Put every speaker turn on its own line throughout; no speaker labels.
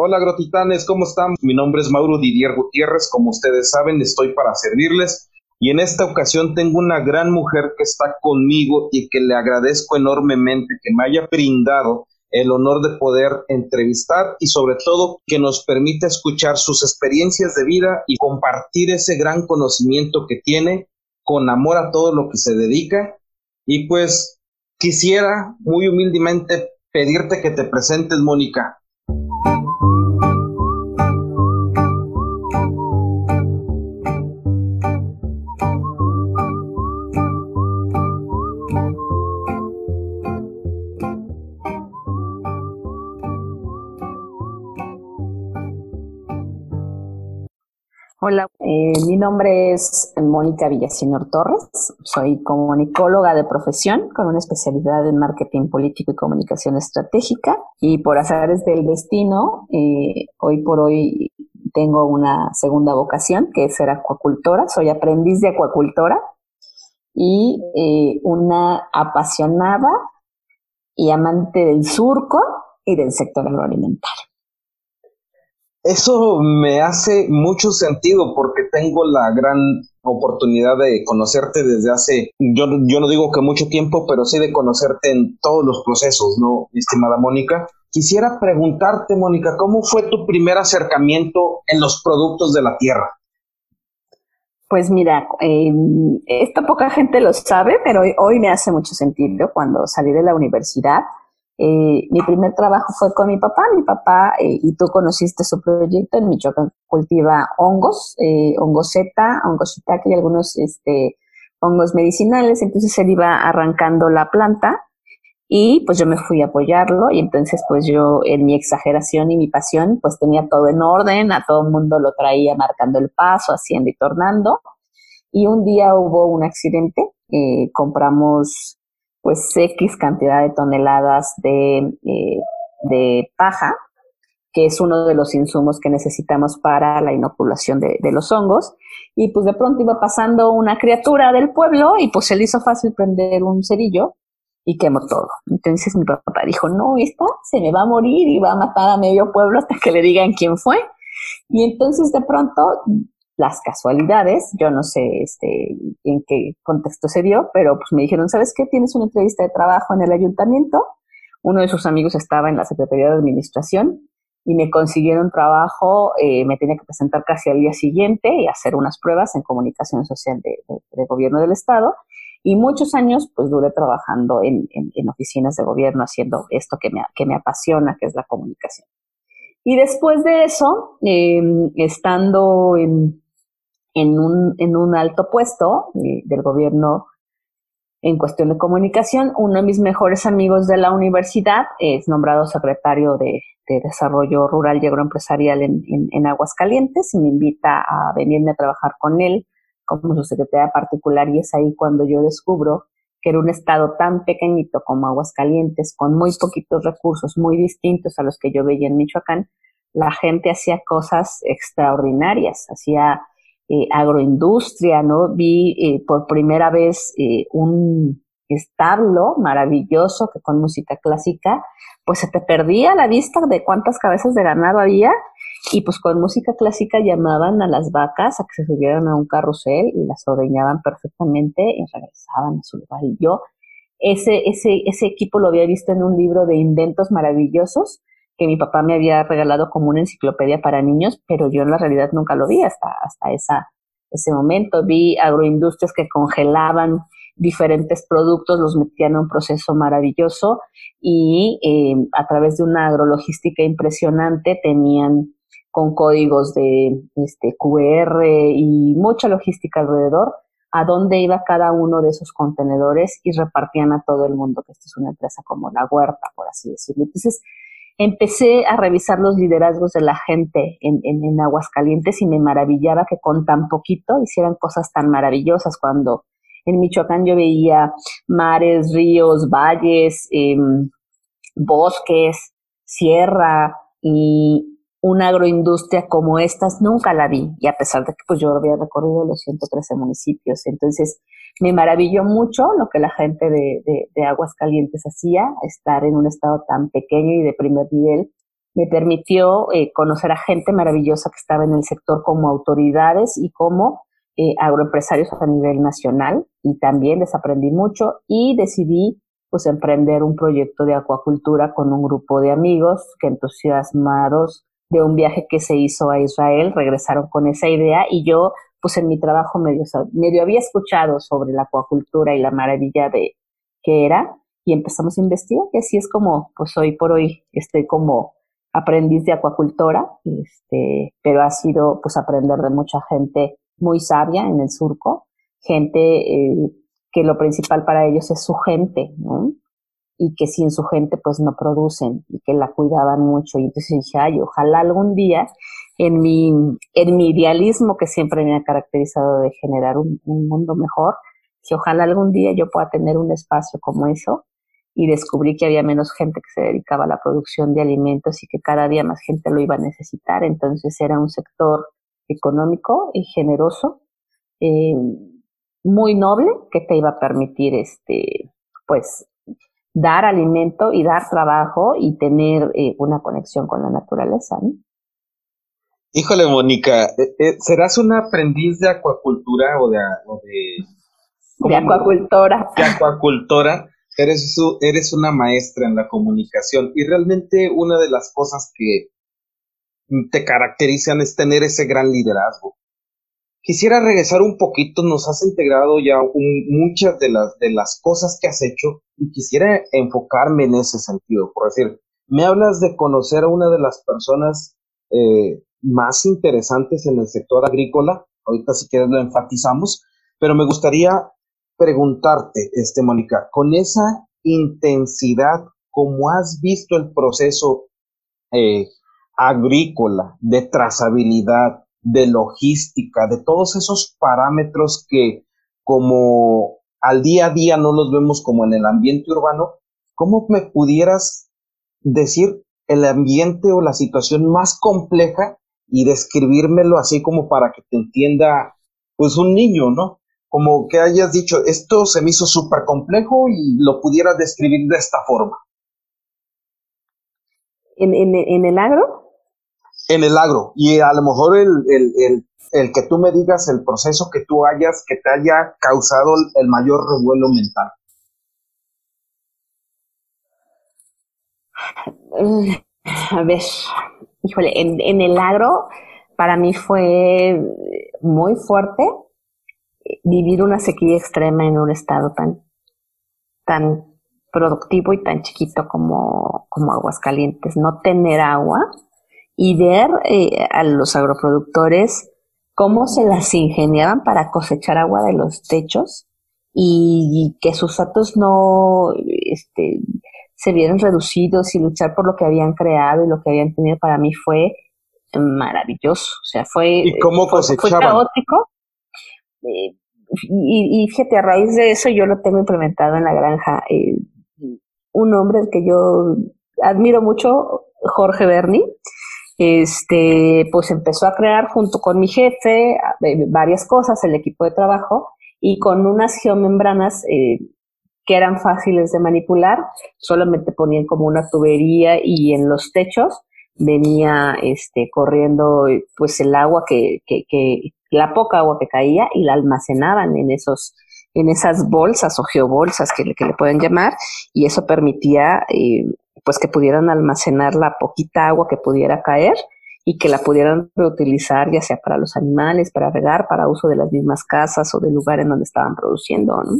Hola Grotitanes, ¿cómo están? Mi nombre es Mauro Didier Gutiérrez, como ustedes saben, estoy para servirles y en esta ocasión tengo una gran mujer que está conmigo y que le agradezco enormemente que me haya brindado el honor de poder entrevistar y sobre todo que nos permita escuchar sus experiencias de vida y compartir ese gran conocimiento que tiene con amor a todo lo que se dedica. Y pues quisiera muy humildemente pedirte que te presentes, Mónica.
Eh, mi nombre es Mónica Villaseñor Torres. Soy comunicóloga de profesión con una especialidad en marketing político y comunicación estratégica. Y por azares del destino, eh, hoy por hoy tengo una segunda vocación que es ser acuacultora. Soy aprendiz de acuacultora y eh, una apasionada y amante del surco y del sector agroalimentario.
Eso me hace mucho sentido porque tengo la gran oportunidad de conocerte desde hace, yo, yo no digo que mucho tiempo, pero sí de conocerte en todos los procesos, ¿no, estimada Mónica? Quisiera preguntarte, Mónica, ¿cómo fue tu primer acercamiento en los productos de la tierra?
Pues mira, eh, esto poca gente lo sabe, pero hoy, hoy me hace mucho sentido. Cuando salí de la universidad, eh, mi primer trabajo fue con mi papá. Mi papá, eh, y tú conociste su proyecto, en Michoacán cultiva hongos, eh, hongos zeta, hongos shiitake y algunos este, hongos medicinales. Entonces él iba arrancando la planta y pues yo me fui a apoyarlo y entonces pues yo en mi exageración y mi pasión pues tenía todo en orden, a todo el mundo lo traía marcando el paso, haciendo y tornando. Y un día hubo un accidente, eh, compramos pues X cantidad de toneladas de, eh, de paja, que es uno de los insumos que necesitamos para la inoculación de, de, los hongos. Y pues de pronto iba pasando una criatura del pueblo y pues se le hizo fácil prender un cerillo y quemó todo. Entonces mi papá dijo, no, esta se me va a morir y va a matar a medio pueblo hasta que le digan quién fue. Y entonces de pronto las casualidades, yo no sé este, en qué contexto se dio, pero pues me dijeron, ¿sabes qué? Tienes una entrevista de trabajo en el ayuntamiento. Uno de sus amigos estaba en la Secretaría de Administración y me consiguieron trabajo, eh, me tenía que presentar casi al día siguiente y hacer unas pruebas en comunicación social de, gobierno del Estado. Y muchos años pues duré trabajando en, oficinas de gobierno haciendo esto que me, apasiona, que es la comunicación. Y después de eso, eh, estando en, en un, en un alto puesto eh, del gobierno en cuestión de comunicación. Uno de mis mejores amigos de la universidad es nombrado secretario de, de Desarrollo Rural y Agroempresarial en, en, en, Aguascalientes y me invita a venirme a trabajar con él como su secretaria particular y es ahí cuando yo descubro que era un estado tan pequeñito como Aguascalientes, con muy poquitos recursos, muy distintos a los que yo veía en Michoacán, la gente hacía cosas extraordinarias, hacía eh, agroindustria, ¿no? Vi eh, por primera vez eh, un establo maravilloso que con música clásica, pues se te perdía la vista de cuántas cabezas de ganado había y pues con música clásica llamaban a las vacas a que se subieran a un carrusel y las ordeñaban perfectamente y regresaban a su lugar. Y yo ese, ese, ese equipo lo había visto en un libro de inventos maravillosos que mi papá me había regalado como una enciclopedia para niños, pero yo en la realidad nunca lo vi hasta, hasta ese momento. Vi agroindustrias que congelaban diferentes productos, los metían en un proceso maravilloso y eh, a través de una agrologística impresionante tenían con códigos de este, QR y mucha logística alrededor a dónde iba cada uno de esos contenedores y repartían a todo el mundo, que esto es una empresa como la huerta, por así decirlo. Entonces, empecé a revisar los liderazgos de la gente en, en, en, Aguascalientes y me maravillaba que con tan poquito hicieran cosas tan maravillosas cuando en Michoacán yo veía mares, ríos, valles, eh, bosques, sierra y una agroindustria como estas nunca la vi y a pesar de que pues yo había recorrido los 113 municipios. Entonces me maravilló mucho lo que la gente de, de, de Aguascalientes hacía, estar en un estado tan pequeño y de primer nivel. Me permitió eh, conocer a gente maravillosa que estaba en el sector como autoridades y como eh, agroempresarios a nivel nacional y también les aprendí mucho y decidí pues emprender un proyecto de acuacultura con un grupo de amigos que entusiasmados de un viaje que se hizo a Israel regresaron con esa idea y yo pues en mi trabajo medio, medio había escuchado sobre la acuacultura y la maravilla de que era y empezamos a investigar y así es como pues hoy por hoy estoy como aprendiz de acuacultora este pero ha sido pues aprender de mucha gente muy sabia en el surco, gente eh, que lo principal para ellos es su gente, ¿no? Y que sin su gente pues no producen y que la cuidaban mucho. Y entonces dije, ay, ojalá algún día en mi, en mi idealismo que siempre me ha caracterizado de generar un, un mundo mejor, que ojalá algún día yo pueda tener un espacio como eso y descubrí que había menos gente que se dedicaba a la producción de alimentos y que cada día más gente lo iba a necesitar. Entonces era un sector económico y generoso, eh, muy noble, que te iba a permitir, este, pues, dar alimento y dar trabajo y tener eh, una conexión con la naturaleza.
Híjole, Mónica, eh, ¿serás una aprendiz de acuacultura o de...
de, acuacultora.
De acuacultora. Eres, eres una maestra en la comunicación y realmente una de las cosas que te caracterizan es tener ese gran liderazgo. Quisiera regresar un poquito, nos has integrado ya muchas de las, de las cosas que has hecho y quisiera enfocarme en ese sentido. Por decir, me hablas de conocer a una de las personas eh, más interesantes en el sector agrícola, ahorita si quieres lo enfatizamos, pero me gustaría preguntarte, este, Mónica, con esa intensidad, como has visto el proceso eh, agrícola, de trazabilidad, de logística, de todos esos parámetros que como al día a día no los vemos como en el ambiente urbano, ¿cómo me pudieras decir el ambiente o la situación más compleja y describírmelo así como para que te entienda pues un niño, ¿no? Como que hayas dicho, esto se me hizo súper complejo y lo pudieras describir de esta forma.
¿En, en, en el agro?
en el agro y a lo mejor el, el, el, el, que tú me digas el proceso que tú hayas, que te haya causado el mayor revuelo mental.
A ver, híjole, en, el agro para mí fue muy fuerte vivir una sequía extrema en un estado tan, tan productivo y tan chiquito como, como Aguascalientes. No tener agua y ver eh, a los agroproductores cómo se las ingeniaban para cosechar agua de los techos y, que sus datos no este, se vieran reducidos y luchar por lo que habían creado y lo que habían tenido para mí fue maravilloso. O sea, fue,
¿Y cómo
fue, caótico. Eh, y, y, fíjate, a raíz de eso yo lo tengo implementado en la granja. Eh, un hombre que yo admiro mucho, Jorge Berni, este, pues empezó a crear junto con mi jefe eh, varias cosas, el equipo de trabajo, y con unas geomembranas eh, que eran fáciles de manipular, solamente ponían como una tubería y en los techos venía este, corriendo pues el agua que, que, que, la poca agua que caía y la almacenaban en esos en esas bolsas o geobolsas que, que le pueden llamar y eso permitía eh, pues que pudieran almacenar la poquita agua que pudiera caer y que la pudieran reutilizar ya sea para los animales, para regar, para uso de las mismas casas o del lugar en donde estaban produciendo, ¿no?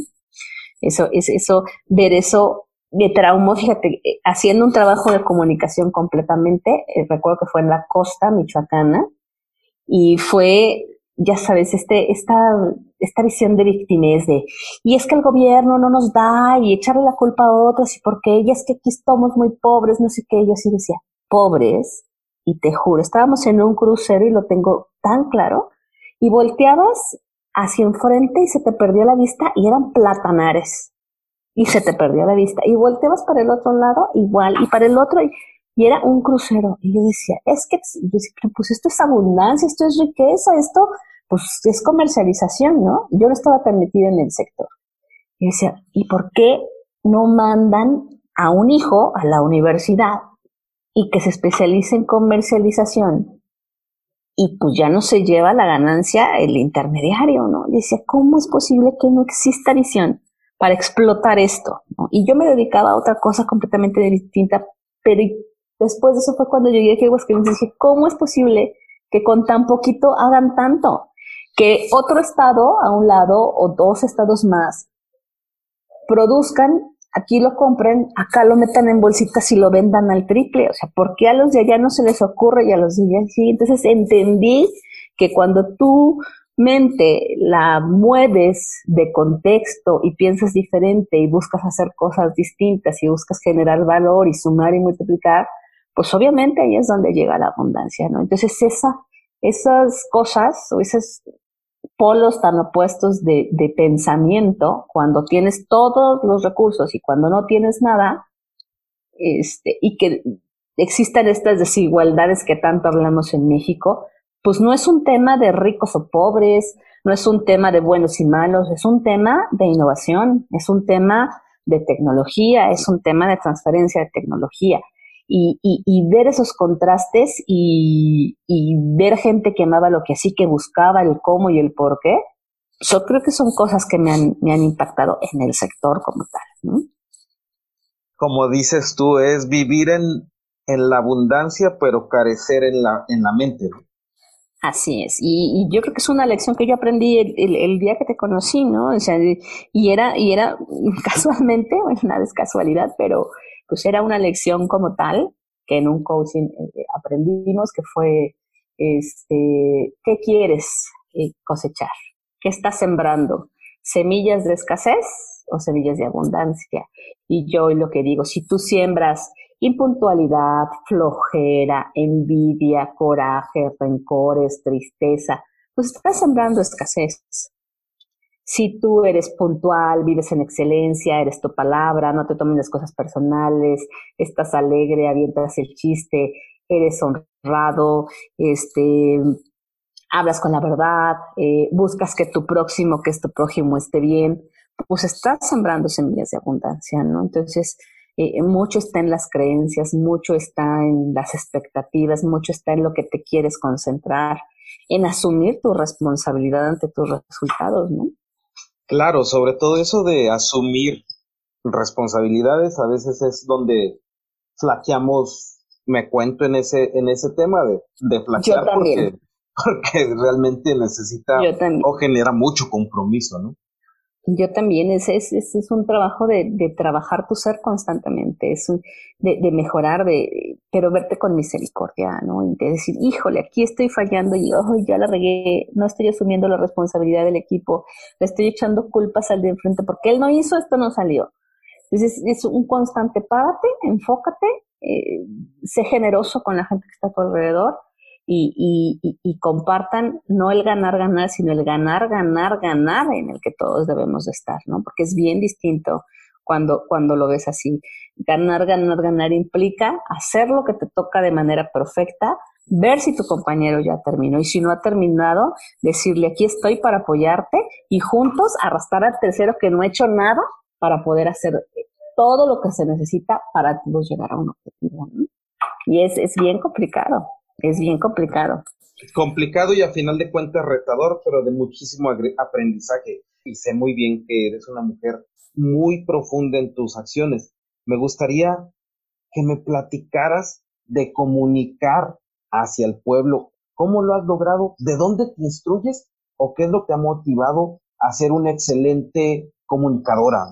Eso, es, eso, ver eso me traumó, fíjate, eh, haciendo un trabajo de comunicación completamente, eh, recuerdo que fue en la costa michoacana, y fue ya sabes, este, esta, esta visión de victimez de, y es que el gobierno no nos da y echarle la culpa a otros y porque ella es que aquí estamos muy pobres, no sé qué, yo así decía, pobres, y te juro, estábamos en un crucero y lo tengo tan claro, y volteabas hacia enfrente y se te perdía la vista y eran platanares, y se te perdía la vista, y volteabas para el otro lado igual, y para el otro, y, era un crucero, y yo decía, es que, pues esto es abundancia, esto es riqueza, esto pues es comercialización, ¿no? Yo no estaba tan metida en el sector. Y decía, ¿y por qué no mandan a un hijo a la universidad y que se especialice en comercialización y pues ya no se lleva la ganancia el intermediario, ¿no? Y decía, ¿cómo es posible que no exista visión para explotar esto? Y yo me dedicaba a otra cosa completamente distinta, pero después de eso fue cuando llegué aquí a Aguascalientes y dije, ¿cómo es posible que con tan poquito hagan tanto? Que otro estado a un lado o dos estados más produzcan aquí lo compren, acá lo metan en bolsitas y lo vendan al triple. O sea, ¿por qué a los de allá no se les ocurre y a los de allá sí? Entonces entendí que cuando tu mente la mueves de contexto y piensas diferente y buscas hacer cosas distintas y buscas generar valor y sumar y multiplicar, pues obviamente ahí es donde llega la abundancia, ¿no? Entonces esa, esas cosas o esas polos tan opuestos de, pensamiento, cuando tienes todos los recursos y cuando no tienes nada, este, y que existan estas desigualdades que tanto hablamos en México, pues no es un tema de ricos o pobres, no es un tema de buenos y malos, es un tema de innovación, es un tema de tecnología, es un tema de transferencia de tecnología y, y, ver esos contrastes y, ver gente que amaba lo que sí, que buscaba el cómo y el por qué, yo creo que son cosas que me han, me han impactado en el sector como tal.
Como dices tú, es vivir en, en la abundancia, pero carecer en la, en la mente.
Así es, y, yo creo que es una lección que yo aprendí el, el, día que te conocí, ¿no? O sea, y era, y era casualmente, bueno, nada es casualidad, pero pues era una lección como tal que en un coaching eh, aprendimos que fue, este, ¿qué quieres eh, cosechar? ¿Qué estás sembrando? ¿Semillas de escasez o semillas de abundancia? Y yo lo que digo, si tú siembras impuntualidad, flojera, envidia, coraje, rencores, tristeza, pues estás sembrando escasez. Si tú eres puntual, vives en excelencia, eres tu palabra, no te tomen las cosas personales, estás alegre, avientas el chiste, eres honrado, este, hablas con la verdad, eh, buscas que tu próximo, que es tu prójimo esté bien, pues estás sembrando semillas de abundancia, ¿no? Entonces, eh, mucho está en las creencias, mucho está en las expectativas, mucho está en lo que te quieres concentrar, en asumir tu responsabilidad ante tus resultados, ¿no?
Claro, sobre todo eso de asumir responsabilidades, a veces es donde flaqueamos, me cuento en ese, en ese tema de, de flaquear porque, porque realmente necesita o genera mucho compromiso, ¿no?
Yo también, es, es, es un trabajo de, de, trabajar tu ser constantemente, es un, de, de, mejorar, de, pero verte con misericordia, ¿no? Y de decir, híjole, aquí estoy fallando y oh, ya la regué, no estoy asumiendo la responsabilidad del equipo, le estoy echando culpas al de enfrente porque él no hizo, esto no salió. Entonces es un constante, párate, enfócate, eh, sé generoso con la gente que está a tu alrededor y, y, y, compartan no el ganar, ganar, sino el ganar, ganar, ganar en el que todos debemos de estar, ¿no? Porque es bien distinto cuando, cuando lo ves así. Ganar, ganar, ganar implica hacer lo que te toca de manera perfecta, ver si tu compañero ya terminó y si no ha terminado, decirle aquí estoy para apoyarte y juntos arrastrar al tercero que no ha hecho nada para poder hacer todo lo que se necesita para todos llegar a un objetivo. ¿no? Y es, es bien complicado es bien complicado.
Complicado y a final de cuentas retador, pero de muchísimo aprendizaje. Y sé muy bien que eres una mujer muy profunda en tus acciones. Me gustaría que me platicaras de comunicar hacia el pueblo. ¿Cómo lo has logrado? ¿De dónde te instruyes? ¿O qué es lo que ha motivado a ser una excelente comunicadora?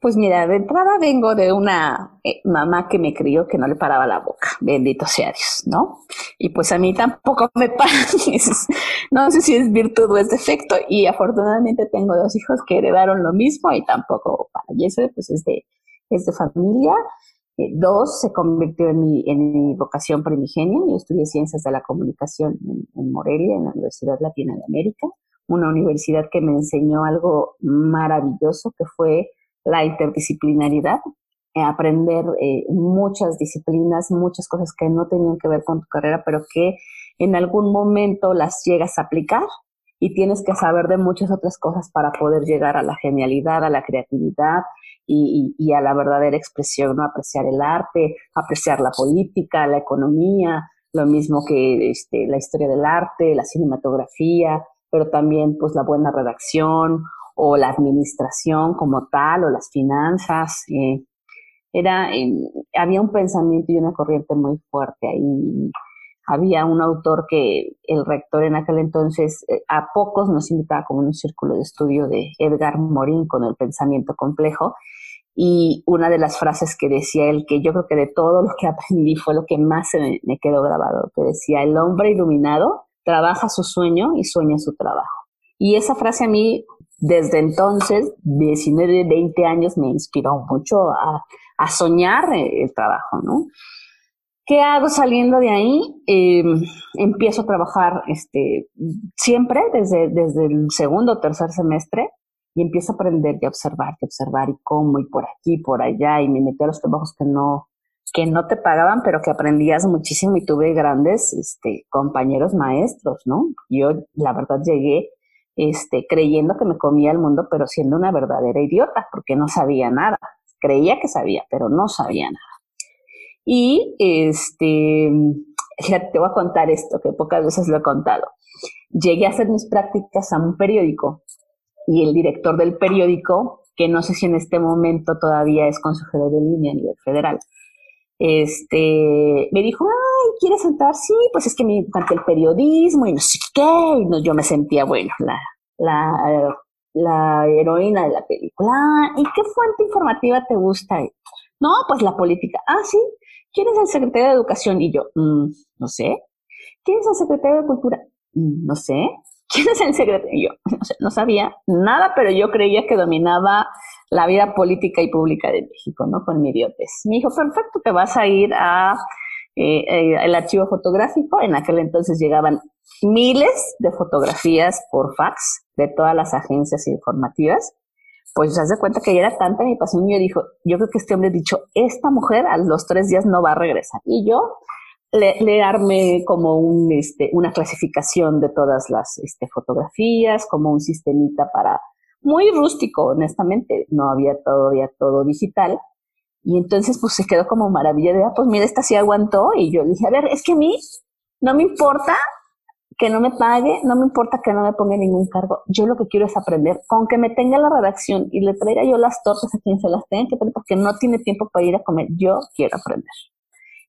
Pues mira, de entrada vengo de una eh, mamá que me crió que no le paraba la boca, bendito sea Dios, ¿no? Y pues a mí tampoco me para, no sé si es virtud o es defecto, y afortunadamente tengo dos hijos que heredaron lo mismo y tampoco para, y eso pues es de, es de familia. Eh, dos, se convirtió en mi, en mi vocación primigenia, yo estudié Ciencias de la Comunicación en, en Morelia, en la Universidad Latina de América, una universidad que me enseñó algo maravilloso que fue la interdisciplinaridad, eh, aprender eh, muchas disciplinas, muchas cosas que no tenían que ver con tu carrera, pero que en algún momento las llegas a aplicar y tienes que saber de muchas otras cosas para poder llegar a la genialidad, a la creatividad y, a la verdadera expresión, ¿no? Apreciar el arte, apreciar la política, la economía, lo mismo que este, la historia del arte, la cinematografía, pero también pues la buena redacción o la administración como tal o las finanzas. Eh, era, eh, había un pensamiento y una corriente muy fuerte ahí. Había un autor que el rector en aquel entonces eh, a pocos nos invitaba como un círculo de estudio de Edgar Morin con el pensamiento complejo y una de las frases que decía él, que yo creo que de todo lo que aprendí fue lo que más se me, quedó grabado, que decía, el hombre iluminado trabaja su sueño y sueña su trabajo. Y esa frase a mí, desde entonces, 19, 20 años, me inspiró mucho a, soñar el trabajo, ¿no? ¿Qué hago saliendo de ahí? Em, empiezo a trabajar este, siempre desde, desde el segundo o tercer semestre y empiezo a aprender y a observar, y observar y cómo y por aquí, por allá y me metí a los trabajos que no, que no te pagaban, pero que aprendías muchísimo y tuve grandes este, compañeros maestros, ¿no? Yo, la verdad, llegué este, creyendo que me comía el mundo, pero siendo una verdadera idiota, porque no sabía nada. Creía que sabía, pero no sabía nada. Y este, te voy a contar esto, que pocas veces lo he contado. Llegué a hacer mis prácticas a un periódico y el director del periódico, que no sé si en este momento todavía es consejero de línea a nivel federal, este, me dijo, ay, ¿quieres entrar? Sí, pues es que me encanta el periodismo y no sé qué, y yo me sentía, bueno, la, la, la heroína de la película. ¿Y qué fuente informativa te gusta? No, pues la política. Ah, sí. ¿Quién es el secretario de Educación? Y yo, mm, no sé. ¿Quién es el secretario de Cultura? Mm, no sé. ¿quién es el secretario? Yo no sabía nada, pero yo creía que dominaba la vida política y pública de México, ¿no? Con mi idiotez. Me dijo, perfecto, te vas a ir a eh, eh, el archivo fotográfico. En aquel entonces llegaban miles de fotografías por fax de todas las agencias informativas. Pues se hace cuenta que ya era tanta mi pasión y yo dijo, yo creo que este hombre ha dicho, esta mujer a los tres días no va a regresar. Y yo le, armé como un, este, una clasificación de todas las este, fotografías, como un sistemita para, muy rústico, honestamente, no había todavía todo digital. Y entonces pues se quedó como maravilla de, ah, pues mira, esta sí aguantó. Y yo dije, a ver, es que a mí no me importa que no me pague, no me importa que no me ponga ningún cargo. Yo lo que quiero es aprender, con que me tenga la redacción y le traiga yo las tortas a quien se las tenga que traer porque no tiene tiempo para ir a comer. Yo quiero aprender.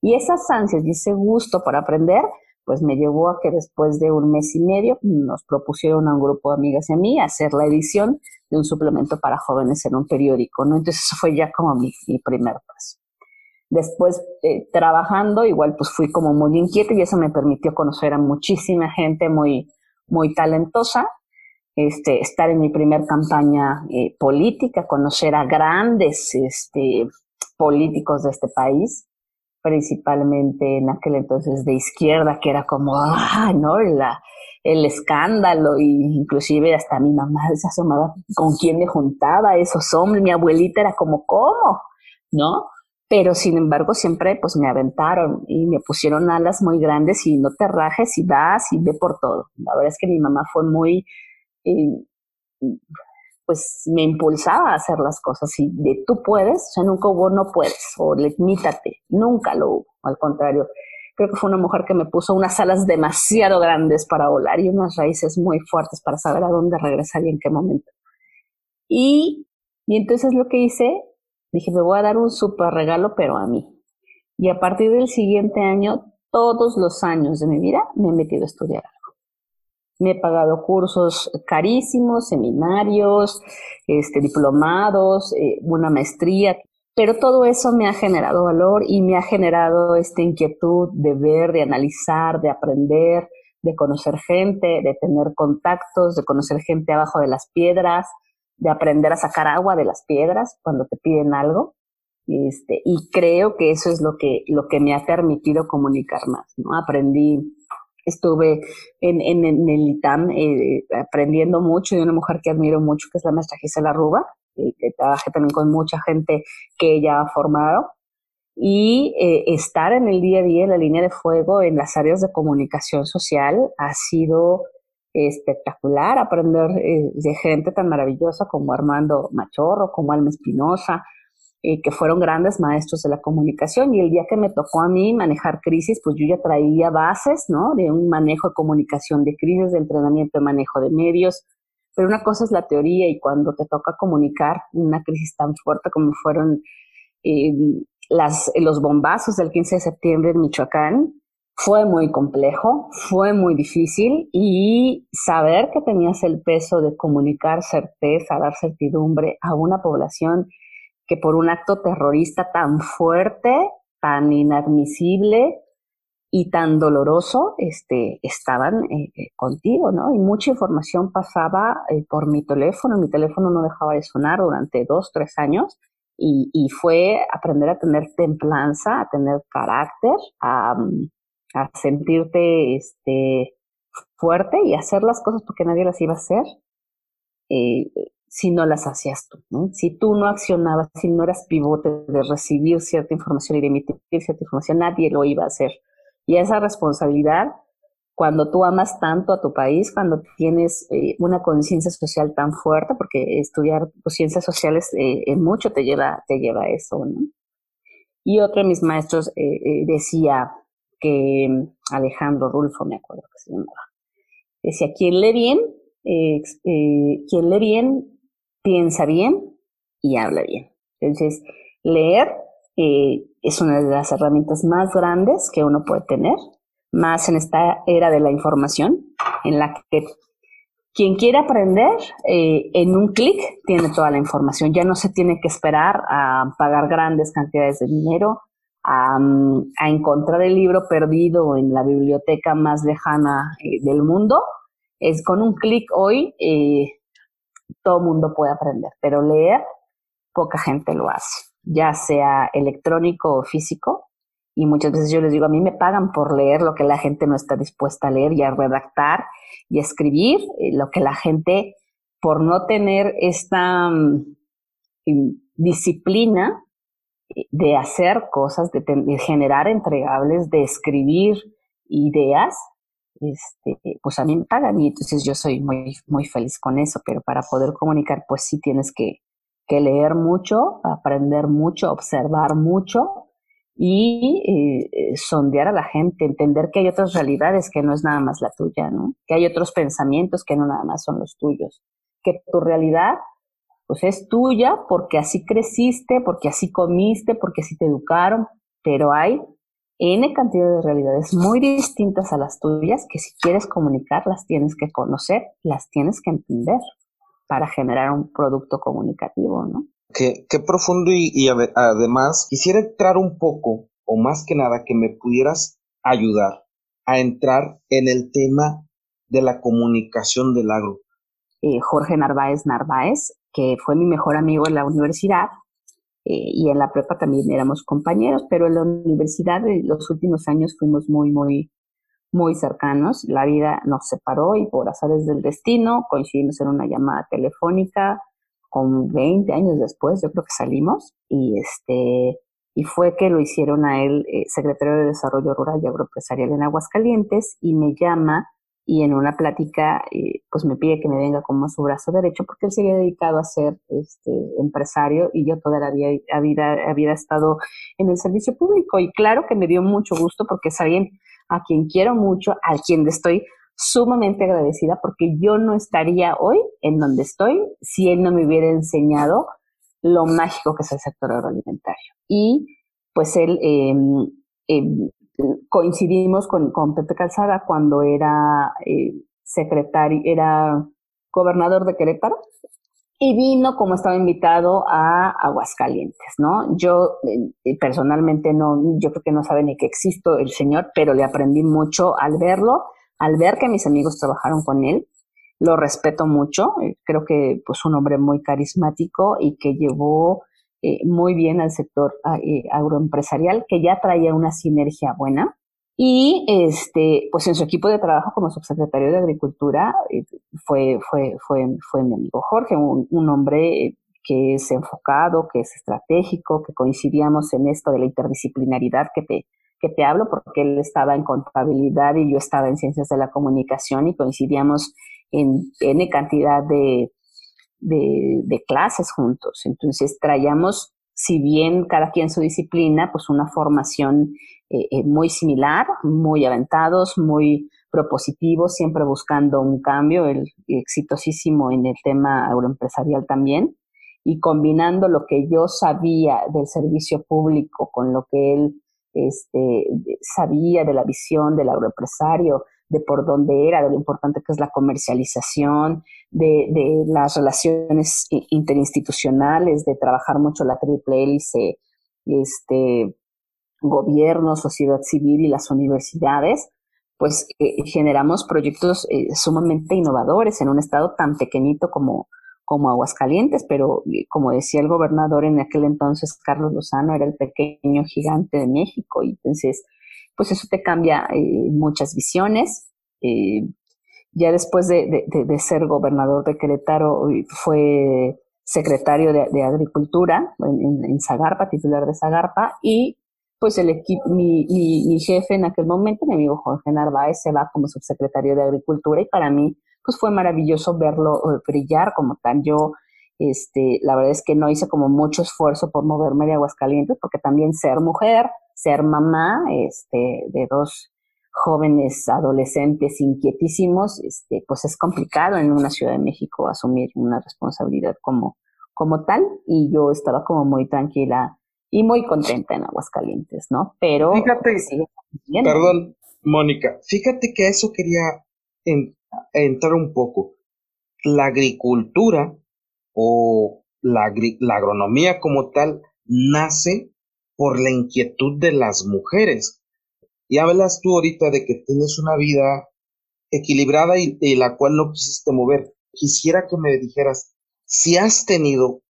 Y esas ansias y ese gusto por aprender, pues me llevó a que después de un mes y medio nos propusieron a un grupo de amigas y a mí hacer la edición de un suplemento para jóvenes en un periódico, ¿no? Entonces eso fue ya como mi, primer paso. Después, eh, trabajando, igual pues fui como muy inquieta y eso me permitió conocer a muchísima gente muy, muy talentosa, este, estar en mi primer campaña eh, política, conocer a grandes este, políticos de este país, principalmente en aquel entonces de izquierda, que era como, ah, ¿no? La, el escándalo, y inclusive hasta mi mamá se asomaba con quién me juntaba esos hombres, mi abuelita era como, ¿cómo? ¿No? Pero sin embargo siempre pues me aventaron y me pusieron alas muy grandes y no te rajes y vas y ve por todo. La verdad es que mi mamá fue muy, eh, pues me impulsaba a hacer las cosas y de tú puedes, o sea, nunca hubo no puedes o limítate, nunca lo hubo, al contrario. Creo que fue una mujer que me puso unas alas demasiado grandes para volar y unas raíces muy fuertes para saber a dónde regresar y en qué momento. Y, y entonces lo que hice, dije, me voy a dar un súper regalo, pero a mí. Y a partir del siguiente año, todos los años de mi vida, me he metido a estudiar me he pagado cursos carísimos, seminarios, este, diplomados, eh, una maestría, pero todo eso me ha generado valor y me ha generado esta inquietud de ver, de analizar, de aprender, de conocer gente, de tener contactos, de conocer gente abajo de las piedras, de aprender a sacar agua de las piedras cuando te piden algo. Este, y creo que eso es lo que, lo que me ha permitido comunicar más, ¿no? Aprendí estuve en, en, el ITAM eh, aprendiendo mucho de una mujer que admiro mucho, que es la maestra Gisela Ruba, que trabajé también con mucha gente que ella ha formado, y eh, estar en el día a día en la línea de fuego en las áreas de comunicación social ha sido espectacular. Aprender eh, de gente tan maravillosa como Armando Machorro, como Alma Espinosa, eh, que fueron grandes maestros de la comunicación. Y el día que me tocó a mí manejar crisis, pues yo ya traía bases, ¿no? De un manejo de comunicación de crisis, de entrenamiento de manejo de medios. Pero una cosa es la teoría y cuando te toca comunicar una crisis tan fuerte como fueron eh, los bombazos del 15 de septiembre en Michoacán, fue muy complejo, fue muy difícil y saber que tenías el peso de comunicar certeza, dar certidumbre a una población que por un acto terrorista tan fuerte, tan inadmisible y tan doloroso, este, estaban eh, eh, contigo, ¿no? Y mucha información pasaba eh, por mi teléfono, mi teléfono no dejaba de sonar durante dos, tres años, y, fue aprender a tener templanza, a tener carácter, a, mm, sentirte este, fuerte y hacer las cosas porque nadie las iba a hacer eh, si no las hacías tú. ¿no? Si tú no accionabas, si no eras pivote de recibir cierta información y de emitir cierta información, nadie lo iba a hacer. Y esa responsabilidad, cuando tú amas tanto a tu país, cuando tienes eh, una conciencia social tan fuerte, porque estudiar pues, ciencias sociales eh, en mucho te lleva, te lleva eso. ¿no? Y otro de mis maestros decía, que Alejandro Rulfo, me acuerdo que se llamaba. Decía, quien lee bien, eh, eh, quien lee bien, piensa bien y habla bien. Entonces, leer eh, es una de las herramientas más grandes que uno puede tener, más en esta era de la información, en la que quien quiere aprender, en un clic tiene toda la información. Ya no se tiene que esperar a pagar grandes cantidades de dinero a, encontrar el libro perdido en la biblioteca más lejana eh, del mundo, es con un clic hoy eh, todo mundo puede aprender, pero leer poca gente lo hace, ya sea electrónico o físico. Y muchas veces yo les digo, a mí me pagan por leer lo que la gente no está dispuesta a leer y a redactar y a escribir, eh, lo que la gente, por no tener esta mm, disciplina, de hacer cosas, de, generar entregables, de escribir ideas, este, pues a mí me pagan y entonces yo soy muy, muy feliz con eso, pero para poder comunicar, pues sí tienes que, que leer mucho, aprender mucho, observar mucho y eh, sondear a la gente, entender que hay otras realidades que no es nada más la tuya, ¿no? Que hay otros pensamientos que no nada más son los tuyos, que tu realidad pues es tuya porque así creciste, porque así comiste, porque así te educaron, pero hay N cantidad de realidades muy distintas a las tuyas que si quieres comunicar las tienes que conocer, las tienes que entender para generar un producto comunicativo, ¿no?
Qué, qué profundo y, y además quisiera entrar un poco, o más que nada, que me pudieras ayudar a entrar en el tema de la comunicación del agro.
Eh, Jorge Narváez Narváez que fue mi mejor amigo en la universidad, eh, y en la prepa también éramos compañeros, pero en la universidad en los últimos años fuimos muy, muy, muy cercanos. La vida nos separó y por azares del destino coincidimos en una llamada telefónica con 20 años después, yo creo que salimos, y este, y fue que lo hicieron a él eh, secretario de Desarrollo Rural y Agroempresarial en Aguascalientes, y me llama y en una plática eh, pues me pide que me venga como su brazo derecho porque él se había dedicado a ser este empresario y yo toda la vida había, había estado en el servicio público y claro que me dio mucho gusto porque sabían a quien quiero mucho, a quien estoy sumamente agradecida porque yo no estaría hoy en donde estoy si él no me hubiera enseñado lo mágico que es el sector agroalimentario. Y pues él eh, coincidimos con, con, Pepe Calzada cuando era eh, secretario, era gobernador de Querétaro y vino como estaba invitado a Aguascalientes, ¿no? Yo eh, personalmente no, yo creo que no sabe ni que existo el señor, pero le aprendí mucho al verlo, al ver que mis amigos trabajaron con él. Lo respeto mucho, eh, creo que pues un hombre muy carismático y que llevó eh, muy bien al sector ah, eh, agroempresarial, que ya traía una sinergia buena. Y este, pues en su equipo de trabajo como subsecretario de Agricultura eh, fue, fue, fue, fue mi amigo Jorge, un, hombre que es enfocado, que es estratégico, que coincidíamos en esto de la interdisciplinaridad que te, que te hablo porque él estaba en contabilidad y yo estaba en ciencias de la comunicación y coincidíamos en N cantidad de, de, clases juntos. Entonces traíamos, si bien cada quien su disciplina, pues una formación eh, eh, muy similar, muy aventados, muy propositivos, siempre buscando un cambio, el exitosísimo en el tema agroempresarial también, y combinando lo que yo sabía del servicio público con lo que él este, sabía de la visión del agroempresario, de por dónde era, de lo importante que es la comercialización, de, de las relaciones interinstitucionales, de trabajar mucho la triple hélice, este, gobierno, sociedad civil y las universidades, pues eh, generamos proyectos eh, sumamente innovadores en un estado tan pequeñito como, como Aguascalientes, pero eh, como decía el gobernador en aquel entonces, Carlos Lozano, era el pequeño gigante de México y entonces pues eso te cambia eh, muchas visiones. Ya después de, ser gobernador de Querétaro, fue secretario de, Agricultura en, Zagarpa, titular de Zagarpa, y pues el equipo, mi, mi, jefe en aquel momento, mi amigo Jorge Narváez, se va como subsecretario de Agricultura y para mí pues fue maravilloso verlo eh, brillar como tal. Yo, este, la verdad es que no hice como mucho esfuerzo por moverme de Aguascalientes porque también ser mujer, ser mamá este, de dos jóvenes adolescentes inquietísimos, este, pues es complicado en una Ciudad de México asumir una responsabilidad como, como tal y yo estaba como muy tranquila y muy contenta en Aguascalientes, ¿no? Pero
fíjate, perdón, Mónica, fíjate que eso quería entrar un poco. La agricultura o la, la agronomía como tal nace por la inquietud de las mujeres. Y hablas tú ahorita de que tienes una vida equilibrada y de la cual no quisiste mover. Quisiera que me dijeras si has tenido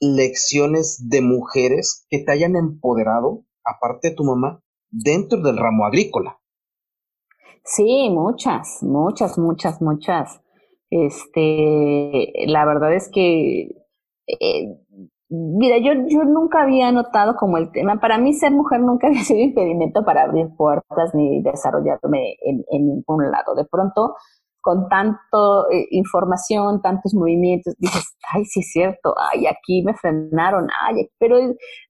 lecciones de mujeres que te hayan empoderado, aparte de tu mamá, dentro del ramo agrícola.
Sí, muchas, muchas, muchas, muchas. Este, la verdad es que eh, Mira, yo, yo nunca había notado como el tema, para mí ser mujer nunca había sido impedimento para abrir puertas ni desarrollarme en, ningún lado. De pronto, con tanto eh, información, tantos movimientos, dices, ay, sí es cierto, ay, aquí me frenaron, ay, pero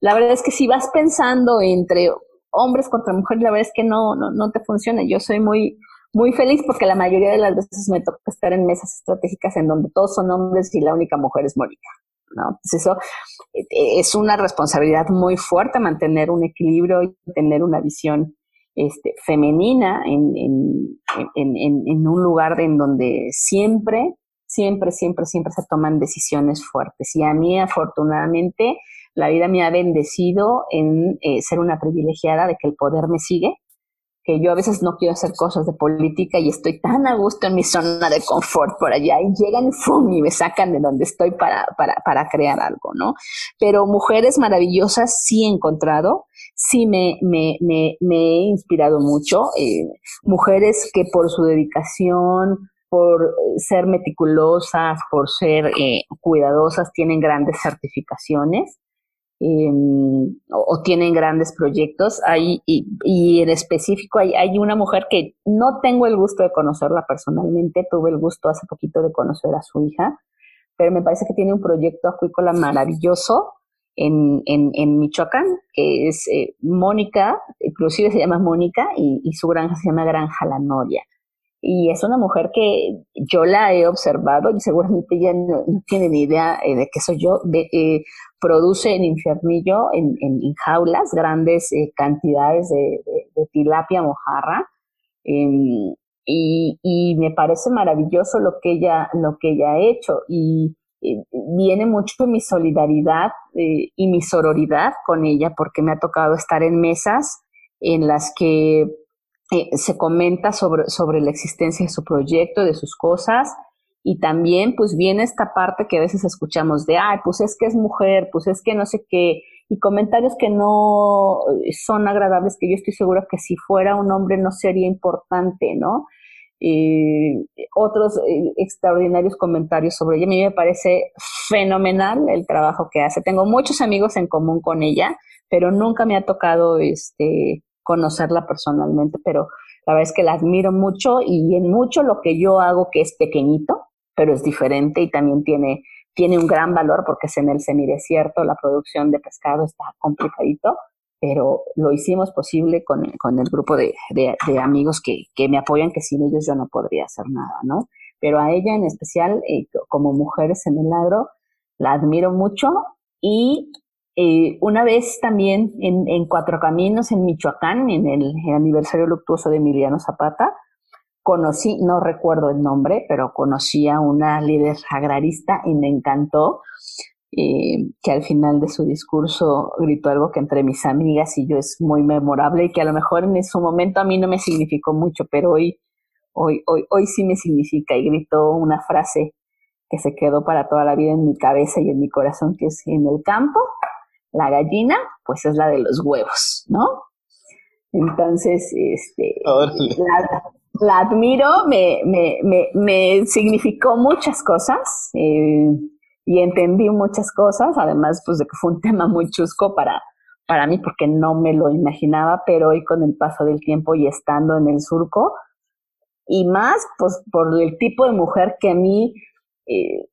la verdad es que si vas pensando entre hombres contra mujeres, la verdad es que no, no, no te funciona. Yo soy muy, muy feliz porque la mayoría de las veces me toca estar en mesas estratégicas en donde todos son hombres y la única mujer es Mónica. ¿No? eso eh, es una responsabilidad muy fuerte mantener un equilibrio y tener una visión este, femenina en, en, en, un lugar en donde siempre, siempre, siempre, siempre se toman decisiones fuertes. Y a mí, afortunadamente, la vida me ha bendecido en eh, ser una privilegiada de que el poder me sigue que yo a veces no quiero hacer cosas de política y estoy tan a gusto en mi zona de confort por allá y llegan y me sacan de donde estoy para, para, para crear algo, ¿no? Pero mujeres maravillosas sí he encontrado, sí me, me, me, me he inspirado mucho, eh, mujeres que por su dedicación, por ser meticulosas, por ser eh, cuidadosas, tienen grandes certificaciones Em, o, tienen grandes proyectos. Hay, y, en específico hay, hay, una mujer que no tengo el gusto de conocerla personalmente, tuve el gusto hace poquito de conocer a su hija, pero me parece que tiene un proyecto acuícola maravilloso en, en, en Michoacán, que es eh, Mónica, inclusive se llama Mónica, y, y, su granja se llama Granja La Noria. Y es una mujer que yo la he observado y seguramente ella no, tiene ni idea eh, de qué soy yo. De, eh, produce en Infernillo, en, en, jaulas, grandes eh, cantidades de, tilapia mojarra. Em, y, y, me parece maravilloso lo que ella, lo que ella ha hecho. Y viene mucho mi solidaridad y mi sororidad con ella, porque me ha tocado estar en mesas en las que eh, se comenta sobre, sobre la existencia de su proyecto, de sus cosas, y también pues viene esta parte que a veces escuchamos de, ay, pues es que es mujer, pues es que no sé qué, y comentarios que no son agradables, que yo estoy segura que si fuera un hombre no sería importante, ¿no? otros eh, extraordinarios comentarios sobre ella. A mí me parece fenomenal el trabajo que hace. Tengo muchos amigos en común con ella, pero nunca me ha tocado este conocerla personalmente, pero la verdad es que la admiro mucho y en mucho lo que yo hago que es pequeñito, pero es diferente y también tiene, tiene un gran valor porque es en el semidesierto, la producción de pescado está complicadito, pero lo hicimos posible con, con el grupo de, de, amigos que, que, me apoyan, que sin ellos yo no podría hacer nada, ¿no? Pero a ella en especial, eh, como mujeres en el agro, la admiro mucho y eh, una vez también en, en, Cuatro Caminos, en Michoacán, en el, aniversario luctuoso de Emiliano Zapata, conocí, no recuerdo el nombre, pero conocí a una líder agrarista y me encantó, eh, que al final de su discurso gritó algo que entre mis amigas y yo es muy memorable y que a lo mejor en su momento a mí no me significó mucho, pero hoy, hoy, hoy, hoy sí me significa y gritó una frase que se quedó para toda la vida en mi cabeza y en mi corazón, que es en el campo la gallina, pues es la de los huevos, ¿no? Entonces, este, la, admiro, me, me, me, me, significó muchas cosas eh, y entendí muchas cosas, además, pues de que fue un tema muy chusco para, para mí porque no me lo imaginaba, pero hoy con el paso del tiempo y estando en el surco, y más, pues por el tipo de mujer que a mí, eh,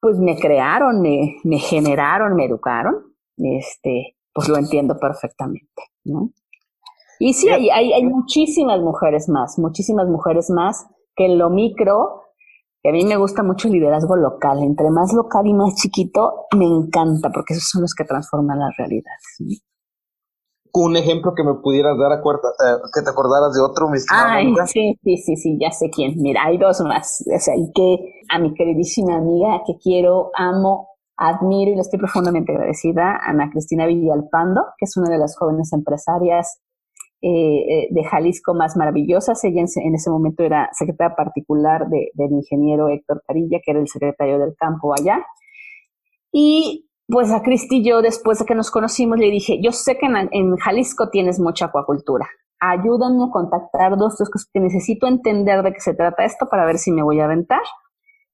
pues me crearon, me, me generaron, me educaron, este, pues lo entiendo perfectamente, ¿no? Y sí, hay, hay, hay, muchísimas mujeres más, muchísimas mujeres más que en lo micro, que a mí me gusta mucho el liderazgo local, entre más local y más chiquito, me encanta, porque esos son los que transforman las realidades.
Un ejemplo que me pudieras dar, a cuarta, eh, que te acordaras de otro,
mi Ay, sí, sí, sí, sí, ya sé quién. Mira, hay dos más. O sea, y que a mi queridísima amiga que quiero, amo, admiro y le estoy profundamente agradecida a Ana Cristina Villalpando, que es una de las jóvenes empresarias eh, eh, de Jalisco más maravillosas. Ella en, ese momento era secretaria particular del ingeniero Héctor Carilla, que era el secretario del campo allá. Y pues a Cristi yo, después de que nos conocimos, le dije, yo sé que en, en Jalisco tienes mucha acuacultura. Ayúdame a contactar dos, dos cosas que necesito entender de qué se trata esto para ver si me voy a aventar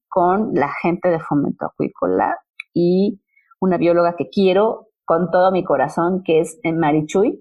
con la gente de Fomento Acuícola y una bióloga que quiero con todo mi corazón, que es Marichuy.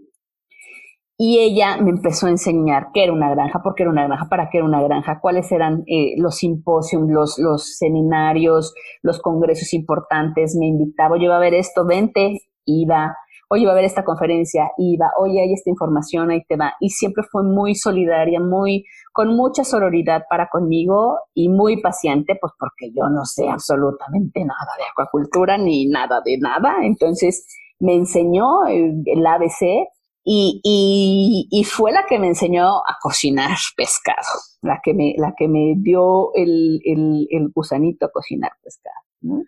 Y ella me empezó a enseñar qué era una granja, por qué era una granja, para qué era una granja, cuáles eran eh, los simposios, los, los seminarios, los congresos importantes. Me invitaba, yo iba a ver esto, vente, iba, oye, va a haber esta conferencia, iba, oye, hay esta información, ahí te va. Y siempre fue muy solidaria, muy, con mucha sororidad para conmigo y muy paciente, pues porque yo no sé absolutamente nada de acuacultura ni nada de nada. Entonces me enseñó el, ABC y, y, fue la que me enseñó a cocinar pescado, la que me, la que me dio el, el, el gusanito a cocinar pescado.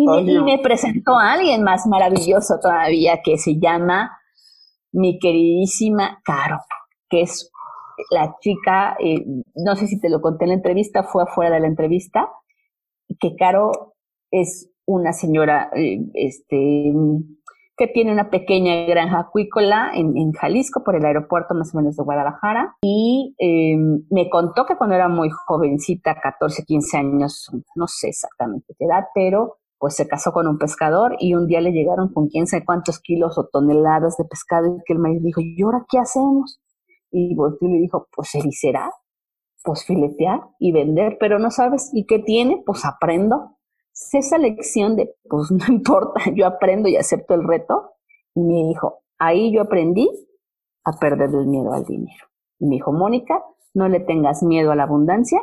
Y, me presentó a alguien más maravilloso todavía que se llama mi queridísima Caro, que es la chica, eh, no sé si te lo conté en la entrevista, fue afuera de la entrevista, que Caro es una señora eh, este, que tiene una pequeña granja acuícola en, en, Jalisco, por el aeropuerto más o menos de Guadalajara, y em, me contó que cuando era muy jovencita, 14, 15 años, no sé exactamente qué edad, pero pues se casó con un pescador y un día le llegaron con quién sabe cuántos kilos o toneladas de pescado y que el maíz dijo, ¿y ahora qué hacemos? Y volteó y le dijo, pues eviscerar, pues filetear y vender, pero no sabes, ¿y qué tiene? Pues aprendo. Esa lección de, pues no importa, yo aprendo y acepto el reto. Y me dijo, ahí yo aprendí a perder el miedo al dinero. Y me dijo, Mónica, no le tengas miedo a la abundancia,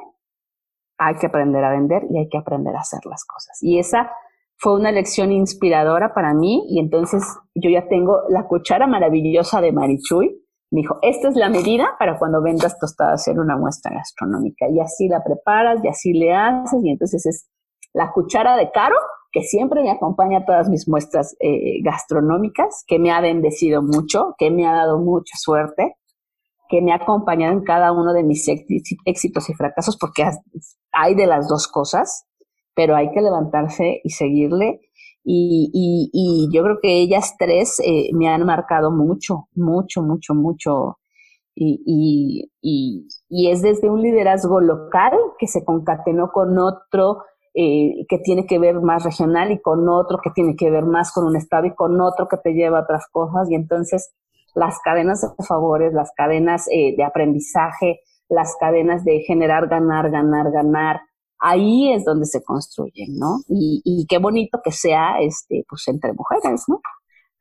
hay que aprender a vender y hay que aprender a hacer las cosas. Y esa fue una lección inspiradora para mí y entonces yo ya tengo la cuchara maravillosa de Marichuy. Me dijo, esta es la medida para cuando vendas tostadas en una muestra gastronómica. Y así la preparas y así le haces y entonces es la cuchara de Caro que siempre me acompaña a todas mis muestras eh, gastronómicas, que me ha bendecido mucho, que me ha dado mucha suerte que me ha acompañado en cada uno de mis éxitos y fracasos, porque hay de las dos cosas, pero hay que levantarse y seguirle. Y, y, yo creo que ellas tres eh, me han marcado mucho, mucho, mucho, mucho. Y, y, es desde un liderazgo local que se concatenó con otro eh, que tiene que ver más regional y con otro que tiene que ver más con un estado y con otro que te lleva a otras cosas. Y entonces las cadenas de favores, las cadenas eh, de aprendizaje, las cadenas de generar, ganar, ganar, ganar. Ahí es donde se construyen, ¿no? Y, y qué bonito que sea, este, pues entre mujeres, ¿no?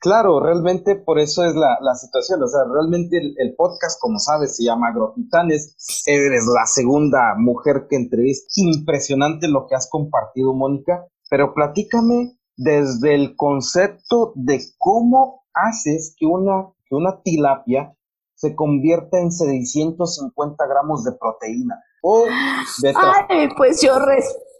Claro, realmente por eso es la, la situación. O sea, realmente el, podcast, como sabes, se llama Agrotitanes. Eres la segunda mujer que entrevistas. Impresionante lo que has compartido, Mónica. Pero platícame desde el concepto de cómo haces que una, que una tilapia se convierta en 650 gramos de proteína.
Ay, pues yo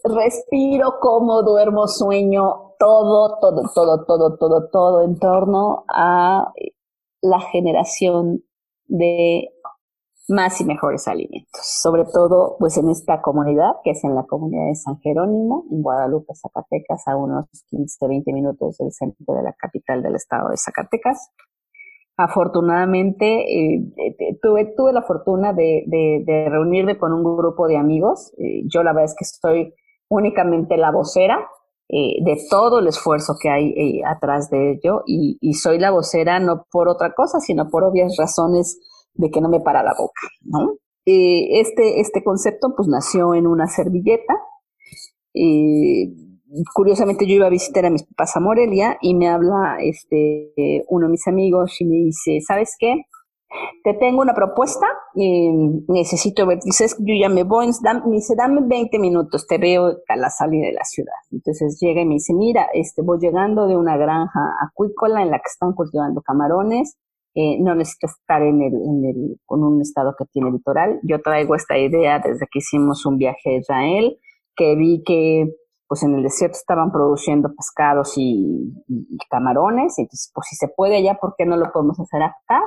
respiro, como duermo, sueño, todo, todo, todo, todo, todo, todo en torno a la generación de más y mejores alimentos, sobre todo pues en esta comunidad, que es en la comunidad de San Jerónimo, en Guadalupe, Zacatecas, a unos 15, 20 minutos del centro de la capital del estado de Zacatecas. Afortunadamente, eh, eh, tuve, tuve la fortuna de, de, reunirme con un grupo de amigos. Eh, yo la verdad es que estoy únicamente la vocera de todo el esfuerzo que hay atrás de ello y, y soy la vocera no por otra cosa, sino por obvias razones de que no me para la boca, ¿no? Eh, este, este concepto pues nació en una servilleta. Curiosamente yo iba a visitar a mis papás a Morelia y me habla este, uno de mis amigos y me dice, ¿sabes qué? Te tengo una propuesta, eh, necesito ver, dices, yo ya me voy, me dice, dame 20 minutos, te veo a la salida de la ciudad. Entonces llega y me dice, mira, este, voy llegando de una granja acuícola en la que están cultivando camarones, eh, no necesito estar en el, en el, con un estado que tiene litoral. Yo traigo esta idea desde que hicimos un viaje a Israel, que vi que pues en el desierto estaban produciendo pescados y, camarones, entonces pues si se puede allá, ¿por qué no lo podemos hacer acá?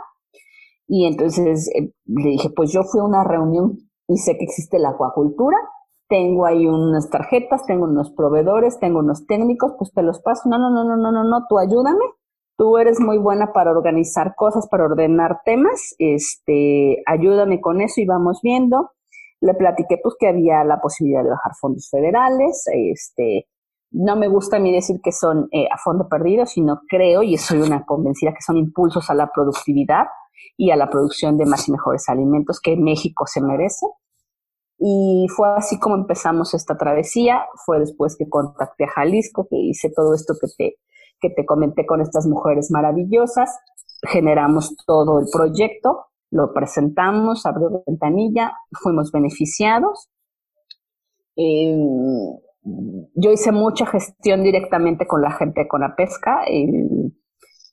Y entonces eh, le dije, pues yo fui a una reunión y sé que existe la acuacultura, tengo ahí unas tarjetas, tengo unos proveedores, tengo unos técnicos, pues te los paso. No, no, no, no, no, no, no, tú ayúdame tú eres muy buena para organizar cosas, para ordenar temas, este, ayúdame con eso y vamos viendo. Le platiqué pues que había la posibilidad de bajar fondos federales, este, no me gusta a mí decir que son eh, a fondo perdido, sino creo y soy una convencida que son impulsos a la productividad y a la producción de más y mejores alimentos que México se merece. Y fue así como empezamos esta travesía, fue después que contacté a Jalisco, que hice todo esto que te que te comenté con estas mujeres maravillosas. Generamos todo el proyecto, lo presentamos, abrió ventanilla, fuimos beneficiados. Eh, yo hice mucha gestión directamente con la gente de Conapesca y,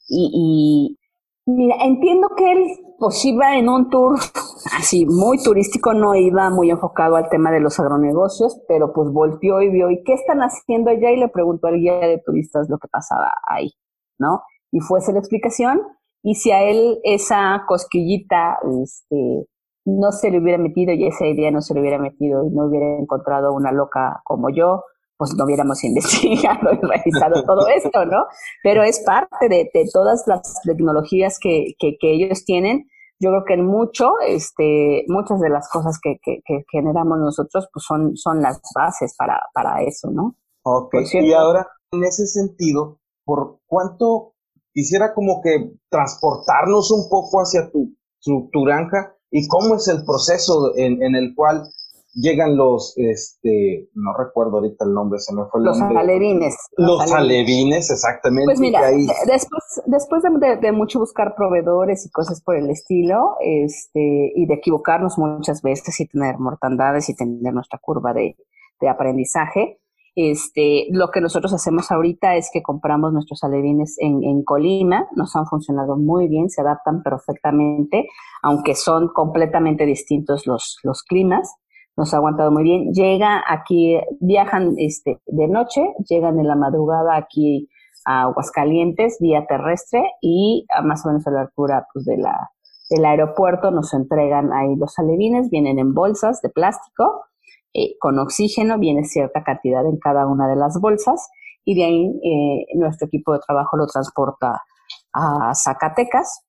y, Mira, entiendo que él pues iba en un tour así muy turístico, no iba muy enfocado al tema de los agronegocios, pero pues volteó y vio, ¿y qué están haciendo allá? Y le preguntó al guía de turistas lo que pasaba ahí, ¿no? Y fue esa la explicación. Y si a él esa cosquillita, este, no se le hubiera metido y esa idea no se le hubiera metido y no hubiera encontrado una loca como yo, pues no hubiéramos investigado y realizado todo esto, ¿no? Pero es parte de, todas las tecnologías que, que, ellos tienen. Yo creo que en mucho, este, muchas de las cosas que, que, generamos nosotros, pues son, son las bases para, para eso, ¿no?
Ok, y ahora, en ese sentido, ¿por cuánto quisiera como que transportarnos un poco hacia tu, tu, tu granja y cómo es el proceso en, en el cual llegan los, este, no recuerdo ahorita el nombre, se me fue el
los
nombre.
Alevines,
los, alevines. exactamente.
Pues mira, después, después de, mucho buscar proveedores y cosas por el estilo, este, y de equivocarnos muchas veces y tener mortandades y tener nuestra curva de, de aprendizaje, este, lo que nosotros hacemos ahorita es que compramos nuestros alevines en, en, Colima, nos han funcionado muy bien, se adaptan perfectamente, aunque son completamente distintos los, los climas nos ha aguantado muy bien. Llega aquí, viajan este, de noche, llegan en la madrugada aquí a Aguascalientes vía terrestre y a más o menos a la altura pues, de la, del aeropuerto nos entregan ahí los alevines, vienen en bolsas de plástico eh, con oxígeno, viene cierta cantidad en cada una de las bolsas y de ahí eh, nuestro equipo de trabajo lo transporta a Zacatecas.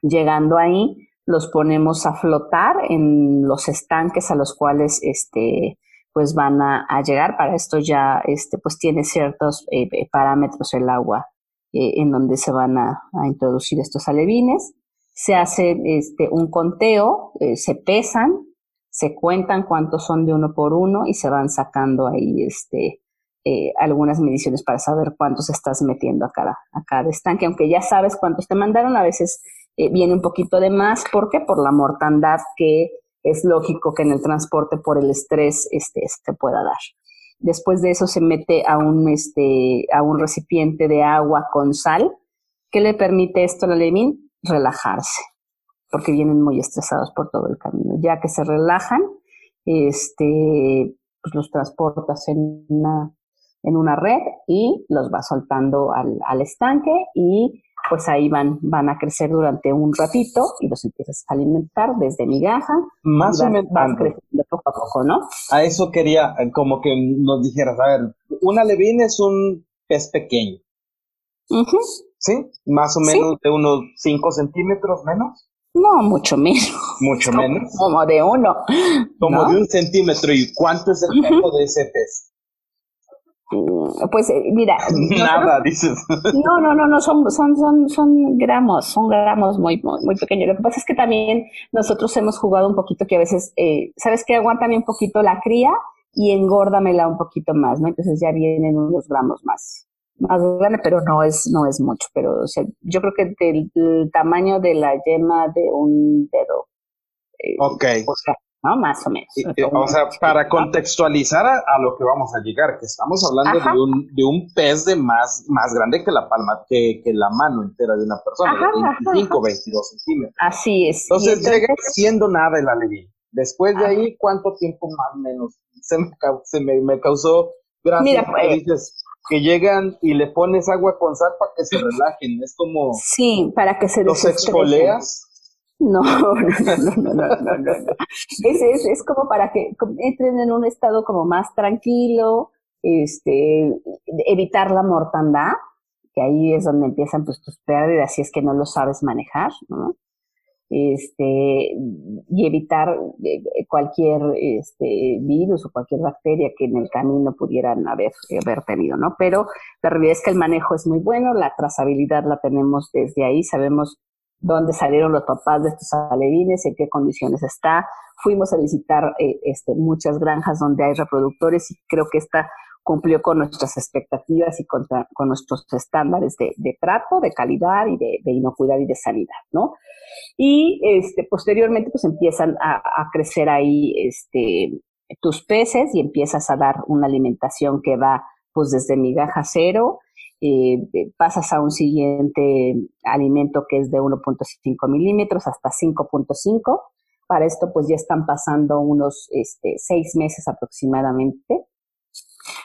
Llegando ahí, los ponemos a flotar en los estanques a los cuales este pues van a, llegar. Para esto ya este pues tiene ciertos eh, parámetros el agua en donde se van a, introducir estos alevines. se hace este, un conteo, se pesan, se cuentan cuántos son de uno por uno y se van sacando ahí este, eh, algunas mediciones para saber cuántos estás metiendo a cada, a cada estanque, aunque ya sabes cuántos te mandaron, a veces eh, viene un poquito de más, ¿por qué? Por la mortandad que es lógico que en el transporte por el estrés este, se pueda dar. Después de eso se mete a un, este, a un recipiente de agua con sal. que le permite esto a la Levin? Relajarse, porque vienen muy estresados por todo el camino. Ya que se relajan, este, pues los transportas en una en una red y los va soltando al, al estanque y pues ahí van, van a crecer durante un ratito y los empiezas a alimentar desde migaja.
Más o menos.
Van creciendo poco a poco, ¿no?
A eso quería eh, como que nos dijeras, a ver, una levina es un pez pequeño. ¿Sí? Más o menos de unos 5 centímetros menos.
No, mucho menos.
Mucho menos.
Como de uno.
Como de un centímetro. ¿Y cuánto es el peso de ese pez?
Mm, pues eh, mira.
Nada, dices.
No, no, no, no, son, son, son, son gramos, son gramos muy, muy, pequeños. Lo que pasa es que también nosotros hemos jugado un poquito que a veces, eh, ¿sabes qué? Aguántame un poquito la cría y engórdamela un poquito más, ¿no? Entonces ya vienen unos gramos más, más grandes, pero no es, no es mucho. Pero, o sea, yo creo que del, tamaño de la yema de un dedo.
Eh, ok.
¿no? Más o menos.
o sea, para contextualizar a, lo que vamos a llegar, que estamos hablando de un, de un, pez de más, más grande que la palma, que, que la mano entera de una persona, de 25, 22 centímetros.
Así es.
Entonces, llega siendo nada el alevín. Después de ahí, ¿cuánto tiempo más o menos? Se me, se me, me causó gracia. Mira, pues, dices, que llegan y le pones agua con sal para que se relajen. Es como.
Sí, para que se
Los exfoleas
no, no, no, no, no, no. Es, es, es como para que entren en un estado como más tranquilo, este, evitar la mortandad, que ahí es donde empiezan pues tus pérdidas si es que no lo sabes manejar, ¿no? Este, y evitar eh, cualquier este, virus o cualquier bacteria que en el camino pudieran haber, haber tenido, ¿no? Pero la realidad es que el manejo es muy bueno, la trazabilidad la tenemos desde ahí, sabemos dónde salieron los papás de estos alevines, en qué condiciones está. Fuimos a visitar eh, este, muchas granjas donde hay reproductores y creo que esta cumplió con nuestras expectativas y con, nuestros estándares de, trato, de calidad y de, inocuidad y de sanidad, ¿no? Y este, posteriormente pues empiezan a, a crecer ahí este, tus peces y empiezas a dar una alimentación que va pues desde migaja cero eh, pasas a un siguiente alimento que es de 1.5 milímetros hasta 5.5. Para esto pues ya están pasando unos este, seis meses aproximadamente.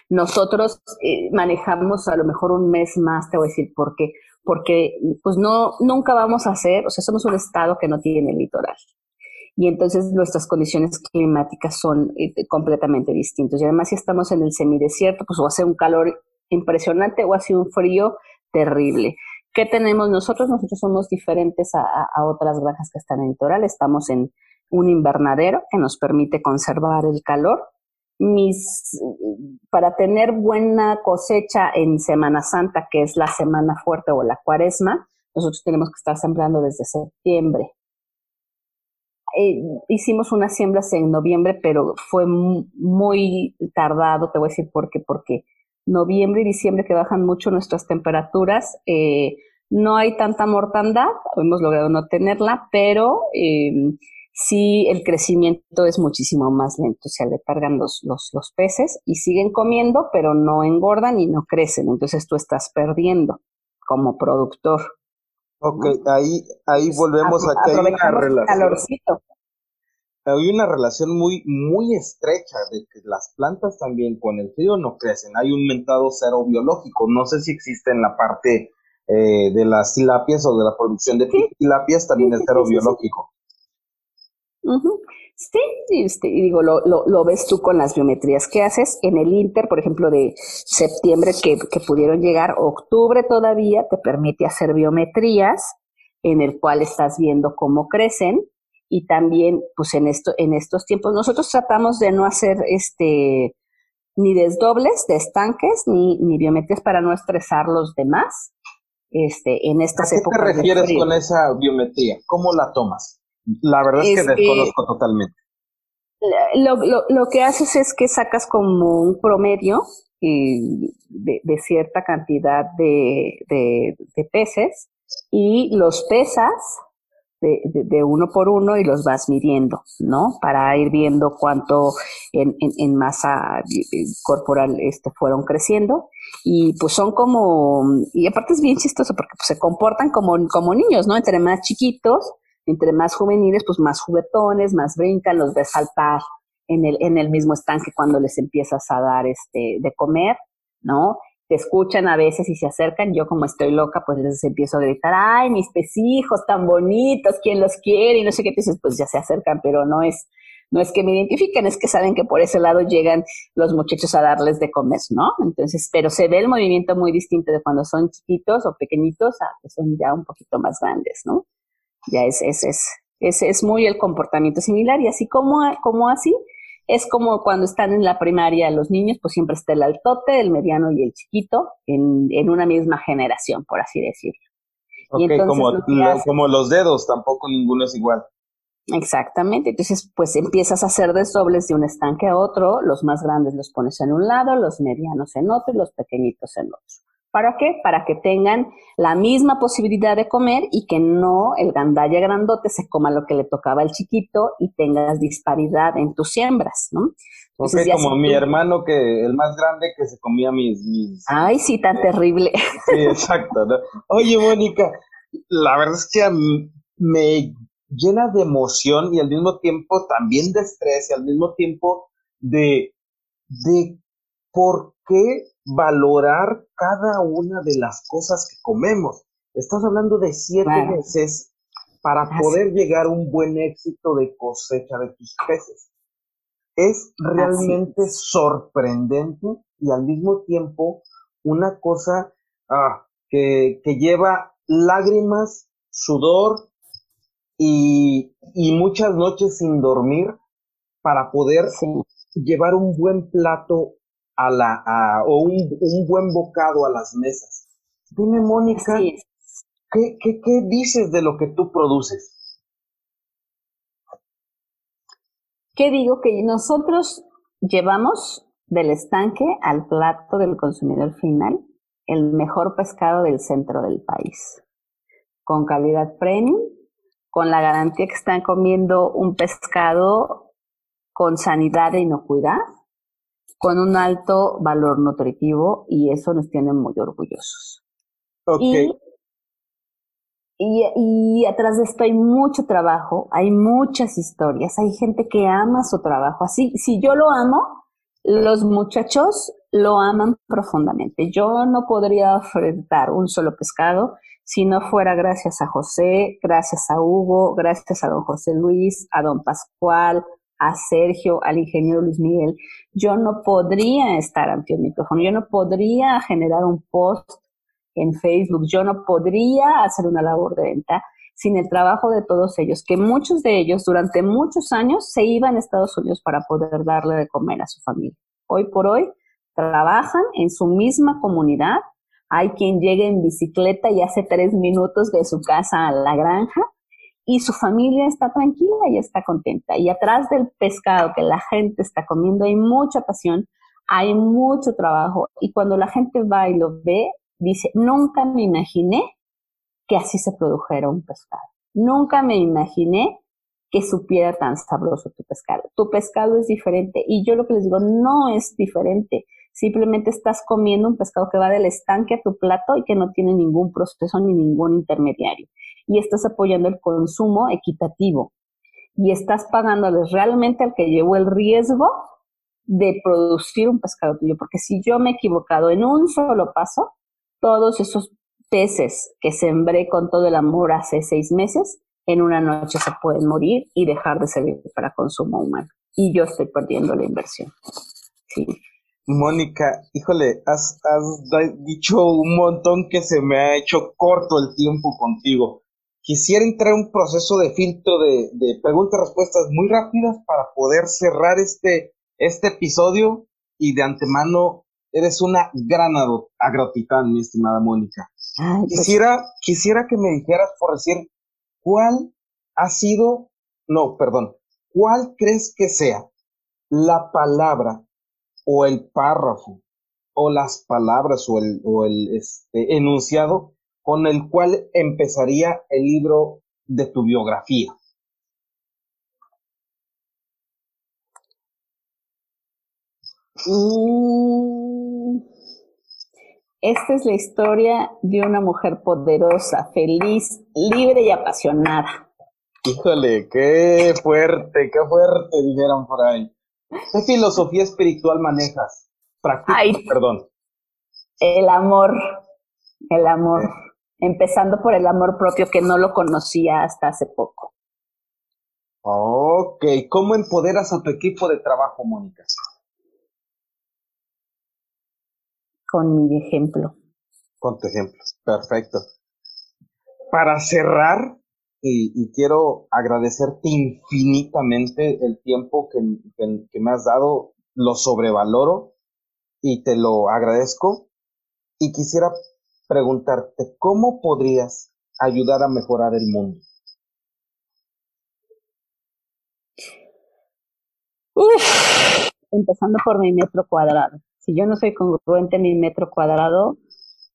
Nosotros eh, manejamos a lo mejor un mes más, te voy a decir por qué. Porque pues no, nunca vamos a hacer, o sea, somos un estado que no tiene litoral y entonces nuestras condiciones climáticas son eh, completamente distintas. Y además si estamos en el semidesierto, pues a ser un calor impresionante o ha sido un frío terrible. ¿Qué tenemos nosotros? Nosotros somos diferentes a, otras granjas que están en litoral. Estamos en un invernadero que nos permite conservar el calor. Mis, para tener buena cosecha en Semana Santa, que es la semana fuerte o la cuaresma, nosotros tenemos que estar sembrando desde septiembre. Eh, hicimos unas siembras en noviembre, pero fue muy tardado, te voy a decir por qué, porque noviembre y diciembre que bajan mucho nuestras temperaturas, eh, no hay tanta mortandad, hemos logrado no tenerla, pero eh, sí el crecimiento es muchísimo más lento, se le cargan los, los, los peces y siguen comiendo, pero no engordan y no crecen, entonces tú estás perdiendo como productor.
Ok, ahí, ahí volvemos a, que hay una relación. Calorcito hay una relación muy, muy estrecha de que las plantas también con el frío no crecen. Hay un mentado cero biológico. No sé si existe en la parte eh, de las tilapias o de la producción de tilapias también el cero biológico.
Sí, este, y digo, lo, lo, lo, ves tú con las biometrías que haces. En el Inter, por ejemplo, de septiembre que, que pudieron llegar, octubre todavía te permite hacer biometrías en el cual estás viendo cómo crecen y también pues en esto en estos tiempos nosotros tratamos de no hacer este ni desdobles de estanques ni, ni biometrías para no estresar los demás este, en estas
¿A qué te refieres con esa biometría? ¿Cómo la tomas? La verdad es, que desconozco totalmente.
Lo, lo, lo, que haces es que sacas como un promedio eh, de, de, cierta cantidad de, de, de, peces y los pesas de, de, uno por uno y los vas midiendo, ¿no? Para ir viendo cuánto en, en, en masa eh, corporal este, fueron creciendo. Y pues son como, y aparte es bien chistoso porque pues, se comportan como, como niños, ¿no? Entre más chiquitos, entre más juveniles, pues más juguetones, más brincan, los ves saltar en el, en el mismo estanque cuando les empiezas a dar este, de comer, ¿no? Te escuchan a veces y se acercan, yo como estoy loca, pues les empiezo a gritar, ay, mis pesijos tan bonitos, ¿quién los quiere? Y no sé qué, dices, pues ya se acercan, pero no es, no es que me identifiquen, es que saben que por ese lado llegan los muchachos a darles de comer, ¿no? Entonces, pero se ve el movimiento muy distinto de cuando son chiquitos o pequeñitos a que son ya un poquito más grandes, ¿no? Ya es, es, es, es, es muy el comportamiento similar y así como, como así, es como cuando están en la primaria los niños, pues siempre está el altote, el mediano y el chiquito en, en una misma generación, por así decirlo.
Ok, como, como los dedos, tampoco ninguno es igual.
Exactamente, entonces pues empiezas a hacer desdobles de un estanque a otro, los más grandes los pones en un lado, los medianos en otro y los pequeñitos en otro. ¿Para qué? Para que tengan la misma posibilidad de comer y que no el gandalla grandote se coma lo que le tocaba al chiquito y tengas disparidad en tus siembras, ¿no?
Entonces, como mi hermano que el más grande que se comía mis, mis
Ay, sí, tan terrible.
Sí, exacto. ¿no? Oye, Mónica, la verdad es que me llena de emoción y al mismo tiempo también de estrés y al mismo tiempo de, de por qué valorar cada una de las cosas que comemos. Estás hablando de siete meses para poder llegar a un buen éxito de cosecha de tus peces. Es realmente sorprendente y al mismo tiempo una cosa ah, que, que, lleva lágrimas, sudor y, y, muchas noches sin dormir para poder llevar un buen plato a la, o un, un, buen bocado a las mesas. Dime, Mónica, ¿qué, qué, ¿qué dices de lo que tú produces?
¿Qué digo? Que nosotros llevamos del estanque al plato del consumidor final el mejor pescado del centro del país, con calidad premium, con la garantía que están comiendo un pescado con sanidad e inocuidad, con un alto valor nutritivo y eso nos tiene muy orgullosos.
Okay.
Y, y, atrás de esto hay mucho trabajo, hay muchas historias, hay gente que ama su trabajo. Así, si yo lo amo, los muchachos lo aman profundamente. Yo no podría ofertar un solo pescado si no fuera gracias a José, gracias a Hugo, gracias a don José Luis, a don Pascual, a Sergio, al ingeniero Luis Miguel, yo no podría estar ante un micrófono, yo no podría generar un post en Facebook, yo no podría hacer una labor de venta sin el trabajo de todos ellos, que muchos de ellos durante muchos años se iban a Estados Unidos para poder darle de comer a su familia. Hoy por hoy trabajan en su misma comunidad. Hay quien llega en bicicleta y hace tres minutos de su casa a la granja y su familia está tranquila y está contenta. Y atrás del pescado que la gente está comiendo hay mucha pasión, hay mucho trabajo y cuando la gente va y lo ve, dice, nunca me imaginé que así se produjera un pescado. Nunca me imaginé que supiera tan sabroso tu pescado. Tu pescado es diferente y yo lo que les digo, no es diferente. Simplemente estás comiendo un pescado que va del estanque a tu plato y que no tiene ningún proceso ni ningún intermediario y estás apoyando el consumo equitativo y estás pagándoles realmente al que llevó el riesgo de producir un pescado tuyo, porque si yo me he equivocado en un solo paso, todos esos peces que sembré con todo el amor hace seis meses, en una noche se pueden morir y dejar de servir para consumo humano. Y yo estoy perdiendo la inversión. Sí.
Mónica, híjole, has, has dicho un montón que se me ha hecho corto el tiempo contigo. Quisiera entrar en un proceso de filtro de, de preguntas-respuestas muy rápidas para poder cerrar este, este episodio y de antemano Eres una gran agrotitán, mi estimada Mónica. Pues quisiera, quisiera que me dijeras, por decir, ¿cuál ha sido, no, perdón, cuál crees que sea la palabra o el párrafo o las palabras o el, o el este, enunciado con el cual empezaría el libro de tu biografía?
Mm, esta es la historia de una mujer poderosa, feliz, libre y apasionada.
Híjole, qué fuerte, qué fuerte, dijeron por ahí. ¿Qué filosofía espiritual manejas? Practica, perdón.
El amor, el amor. Empezando por el amor propio que no lo conocía hasta hace poco.
Ok, ¿cómo empoderas a tu equipo de trabajo, Mónica?
con mi ejemplo.
Con tu ejemplo, perfecto. Para cerrar, y, quiero agradecerte infinitamente el tiempo que, que me has dado, lo sobrevaloro y te lo agradezco. Y quisiera preguntarte, ¿cómo podrías ayudar a mejorar el mundo?
Uf, empezando por mi metro cuadrado si yo no soy congruente en mi metro cuadrado,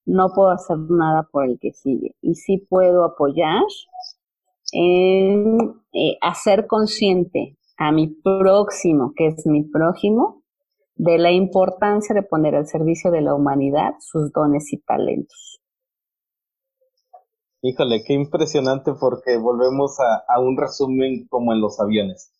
no puedo hacer nada por el que sigue. Y sí puedo apoyar en eh, hacer consciente a mi próximo, que es mi prójimo, de la importancia de poner al servicio de la humanidad sus dones y talentos.
Híjole, qué impresionante porque volvemos a, a un resumen como en los aviones.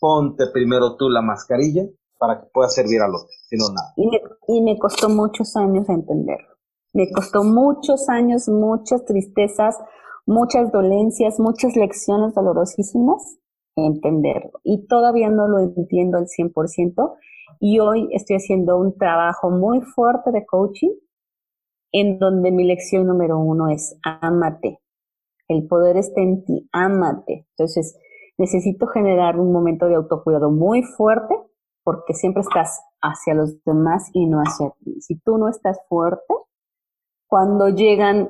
Ponte primero tú la mascarilla para que pueda servir al otro, sino nada.
Y me, y me costó muchos años entenderlo. Me costó muchos años, muchas tristezas, muchas dolencias, muchas lecciones dolorosísimas entenderlo. Y todavía no lo entiendo al 100%. Y hoy estoy haciendo un trabajo muy fuerte de coaching en donde mi lección número uno es ámate. El poder está en ti, ámate. Entonces, necesito generar un momento de autocuidado muy fuerte porque siempre estás hacia los demás y no hacia ti. Si tú no estás fuerte, cuando llegan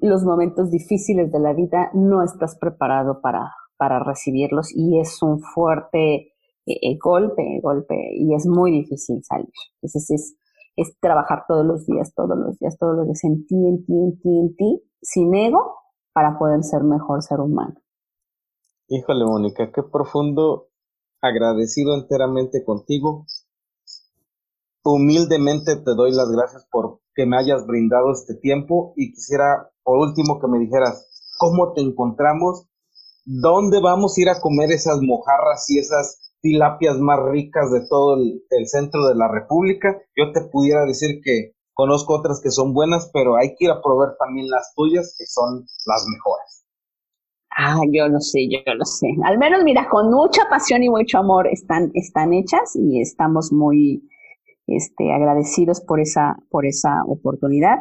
los momentos difíciles de la vida, no estás preparado para, para recibirlos y es un fuerte eh, eh, golpe, golpe, y es muy difícil salir. Entonces es, es trabajar todos los días, todos los días, todos los días en ti, en ti, en ti, en ti, sin ego, para poder ser mejor ser humano.
Híjole, Mónica, qué profundo agradecido enteramente contigo. Humildemente te doy las gracias por que me hayas brindado este tiempo y quisiera por último que me dijeras cómo te encontramos, dónde vamos a ir a comer esas mojarras y esas tilapias más ricas de todo el, centro de la República. Yo te pudiera decir que conozco otras que son buenas, pero hay que ir a probar también las tuyas que son las mejores.
Ah, yo lo sé, yo lo sé. Al menos, mira, con mucha pasión y mucho amor están, están hechas y estamos muy este, agradecidos por esa, por esa oportunidad.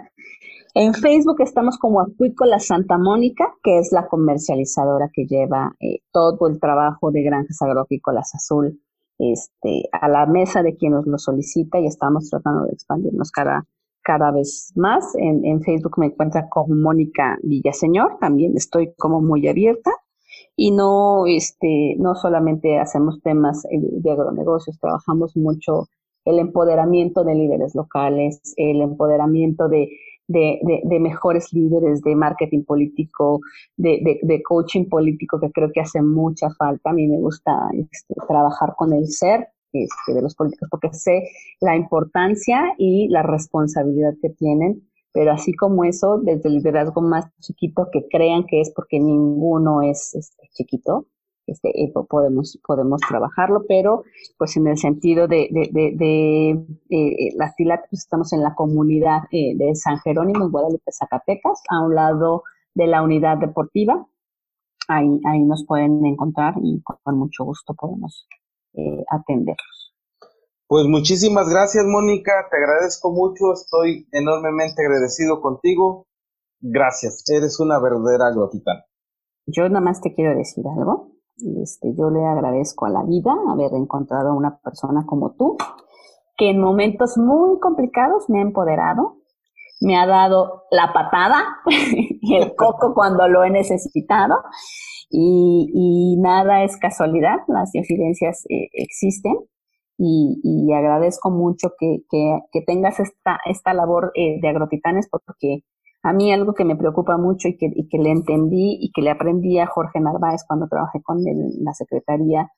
En Facebook estamos como Acuícola Santa Mónica, que es la comercializadora que lleva eh, todo el trabajo de Granjas Agrícolas Azul este, a la mesa de quien nos lo solicita y estamos tratando de expandirnos cada, cada vez más. En, Facebook me encuentra como Mónica Villaseñor, también estoy como muy abierta. Y no, este, no solamente hacemos temas de agronegocios, trabajamos mucho el empoderamiento de líderes locales, el empoderamiento de, de, de, mejores líderes de marketing político, de, de, coaching político, que creo que hace mucha falta. A mí me gusta este, trabajar con el ser, este, de los políticos, porque sé la importancia y la responsabilidad que tienen, pero así como eso, desde el liderazgo más chiquito, que crean que es porque ninguno es este, chiquito, este, eh, podemos, podemos trabajarlo, pero pues en el sentido de, de, de, eh, las pues estamos en la comunidad eh, de San Jerónimo, en Guadalupe, Zacatecas, a un lado de la unidad deportiva. Ahí, ahí nos pueden encontrar y con mucho gusto podemos eh, atenderlos.
Pues muchísimas gracias, Mónica. Te agradezco mucho. Estoy enormemente agradecido contigo. Gracias. Eres una verdadera agrotitana.
Yo nada más te quiero decir algo. Este, yo le agradezco a la vida haber encontrado a una persona como tú que en momentos muy complicados me ha empoderado, me ha dado la patada y el coco cuando lo he necesitado. Y, nada es casualidad, las incidencias eh, existen y, agradezco mucho que, tengas esta, esta labor eh, de agrotitanes porque a mí algo que me preocupa mucho y que, le entendí y que le aprendí a Jorge Narváez cuando trabajé con él en la Secretaría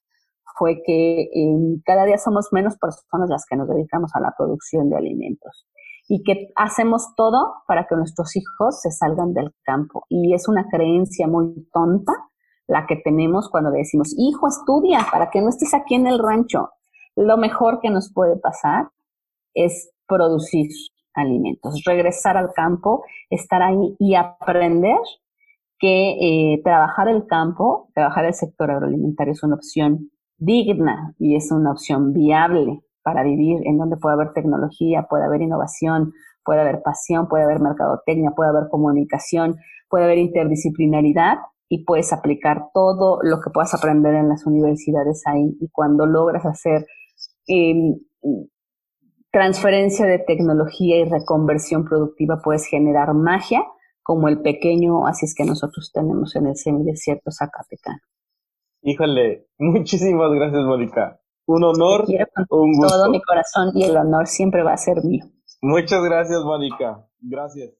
fue que em, cada día somos menos personas las que nos dedicamos a la producción de alimentos y que hacemos todo para que nuestros hijos se salgan del campo. Y es una creencia muy tonta la que tenemos cuando decimos, hijo, estudia para que no estés aquí en el rancho. Lo mejor que nos puede pasar es producir alimentos, regresar al campo, estar ahí y aprender que eh, trabajar el campo, trabajar el sector agroalimentario es una opción digna y es una opción viable para vivir en donde puede haber tecnología, puede haber innovación, puede haber pasión, puede haber mercadotecnia, puede haber comunicación, puede haber interdisciplinaridad y puedes aplicar todo lo que puedas aprender en las universidades ahí. Y cuando logras hacer em, transferencia de tecnología y reconversión productiva, puedes generar magia como el pequeño, así es que nosotros tenemos en el semidesierto Zacatecano.
Híjole, muchísimas gracias, Mónica. Un honor,
un gusto. Todo mi corazón y el honor siempre va a ser mío.
Muchas gracias, Mónica. Gracias.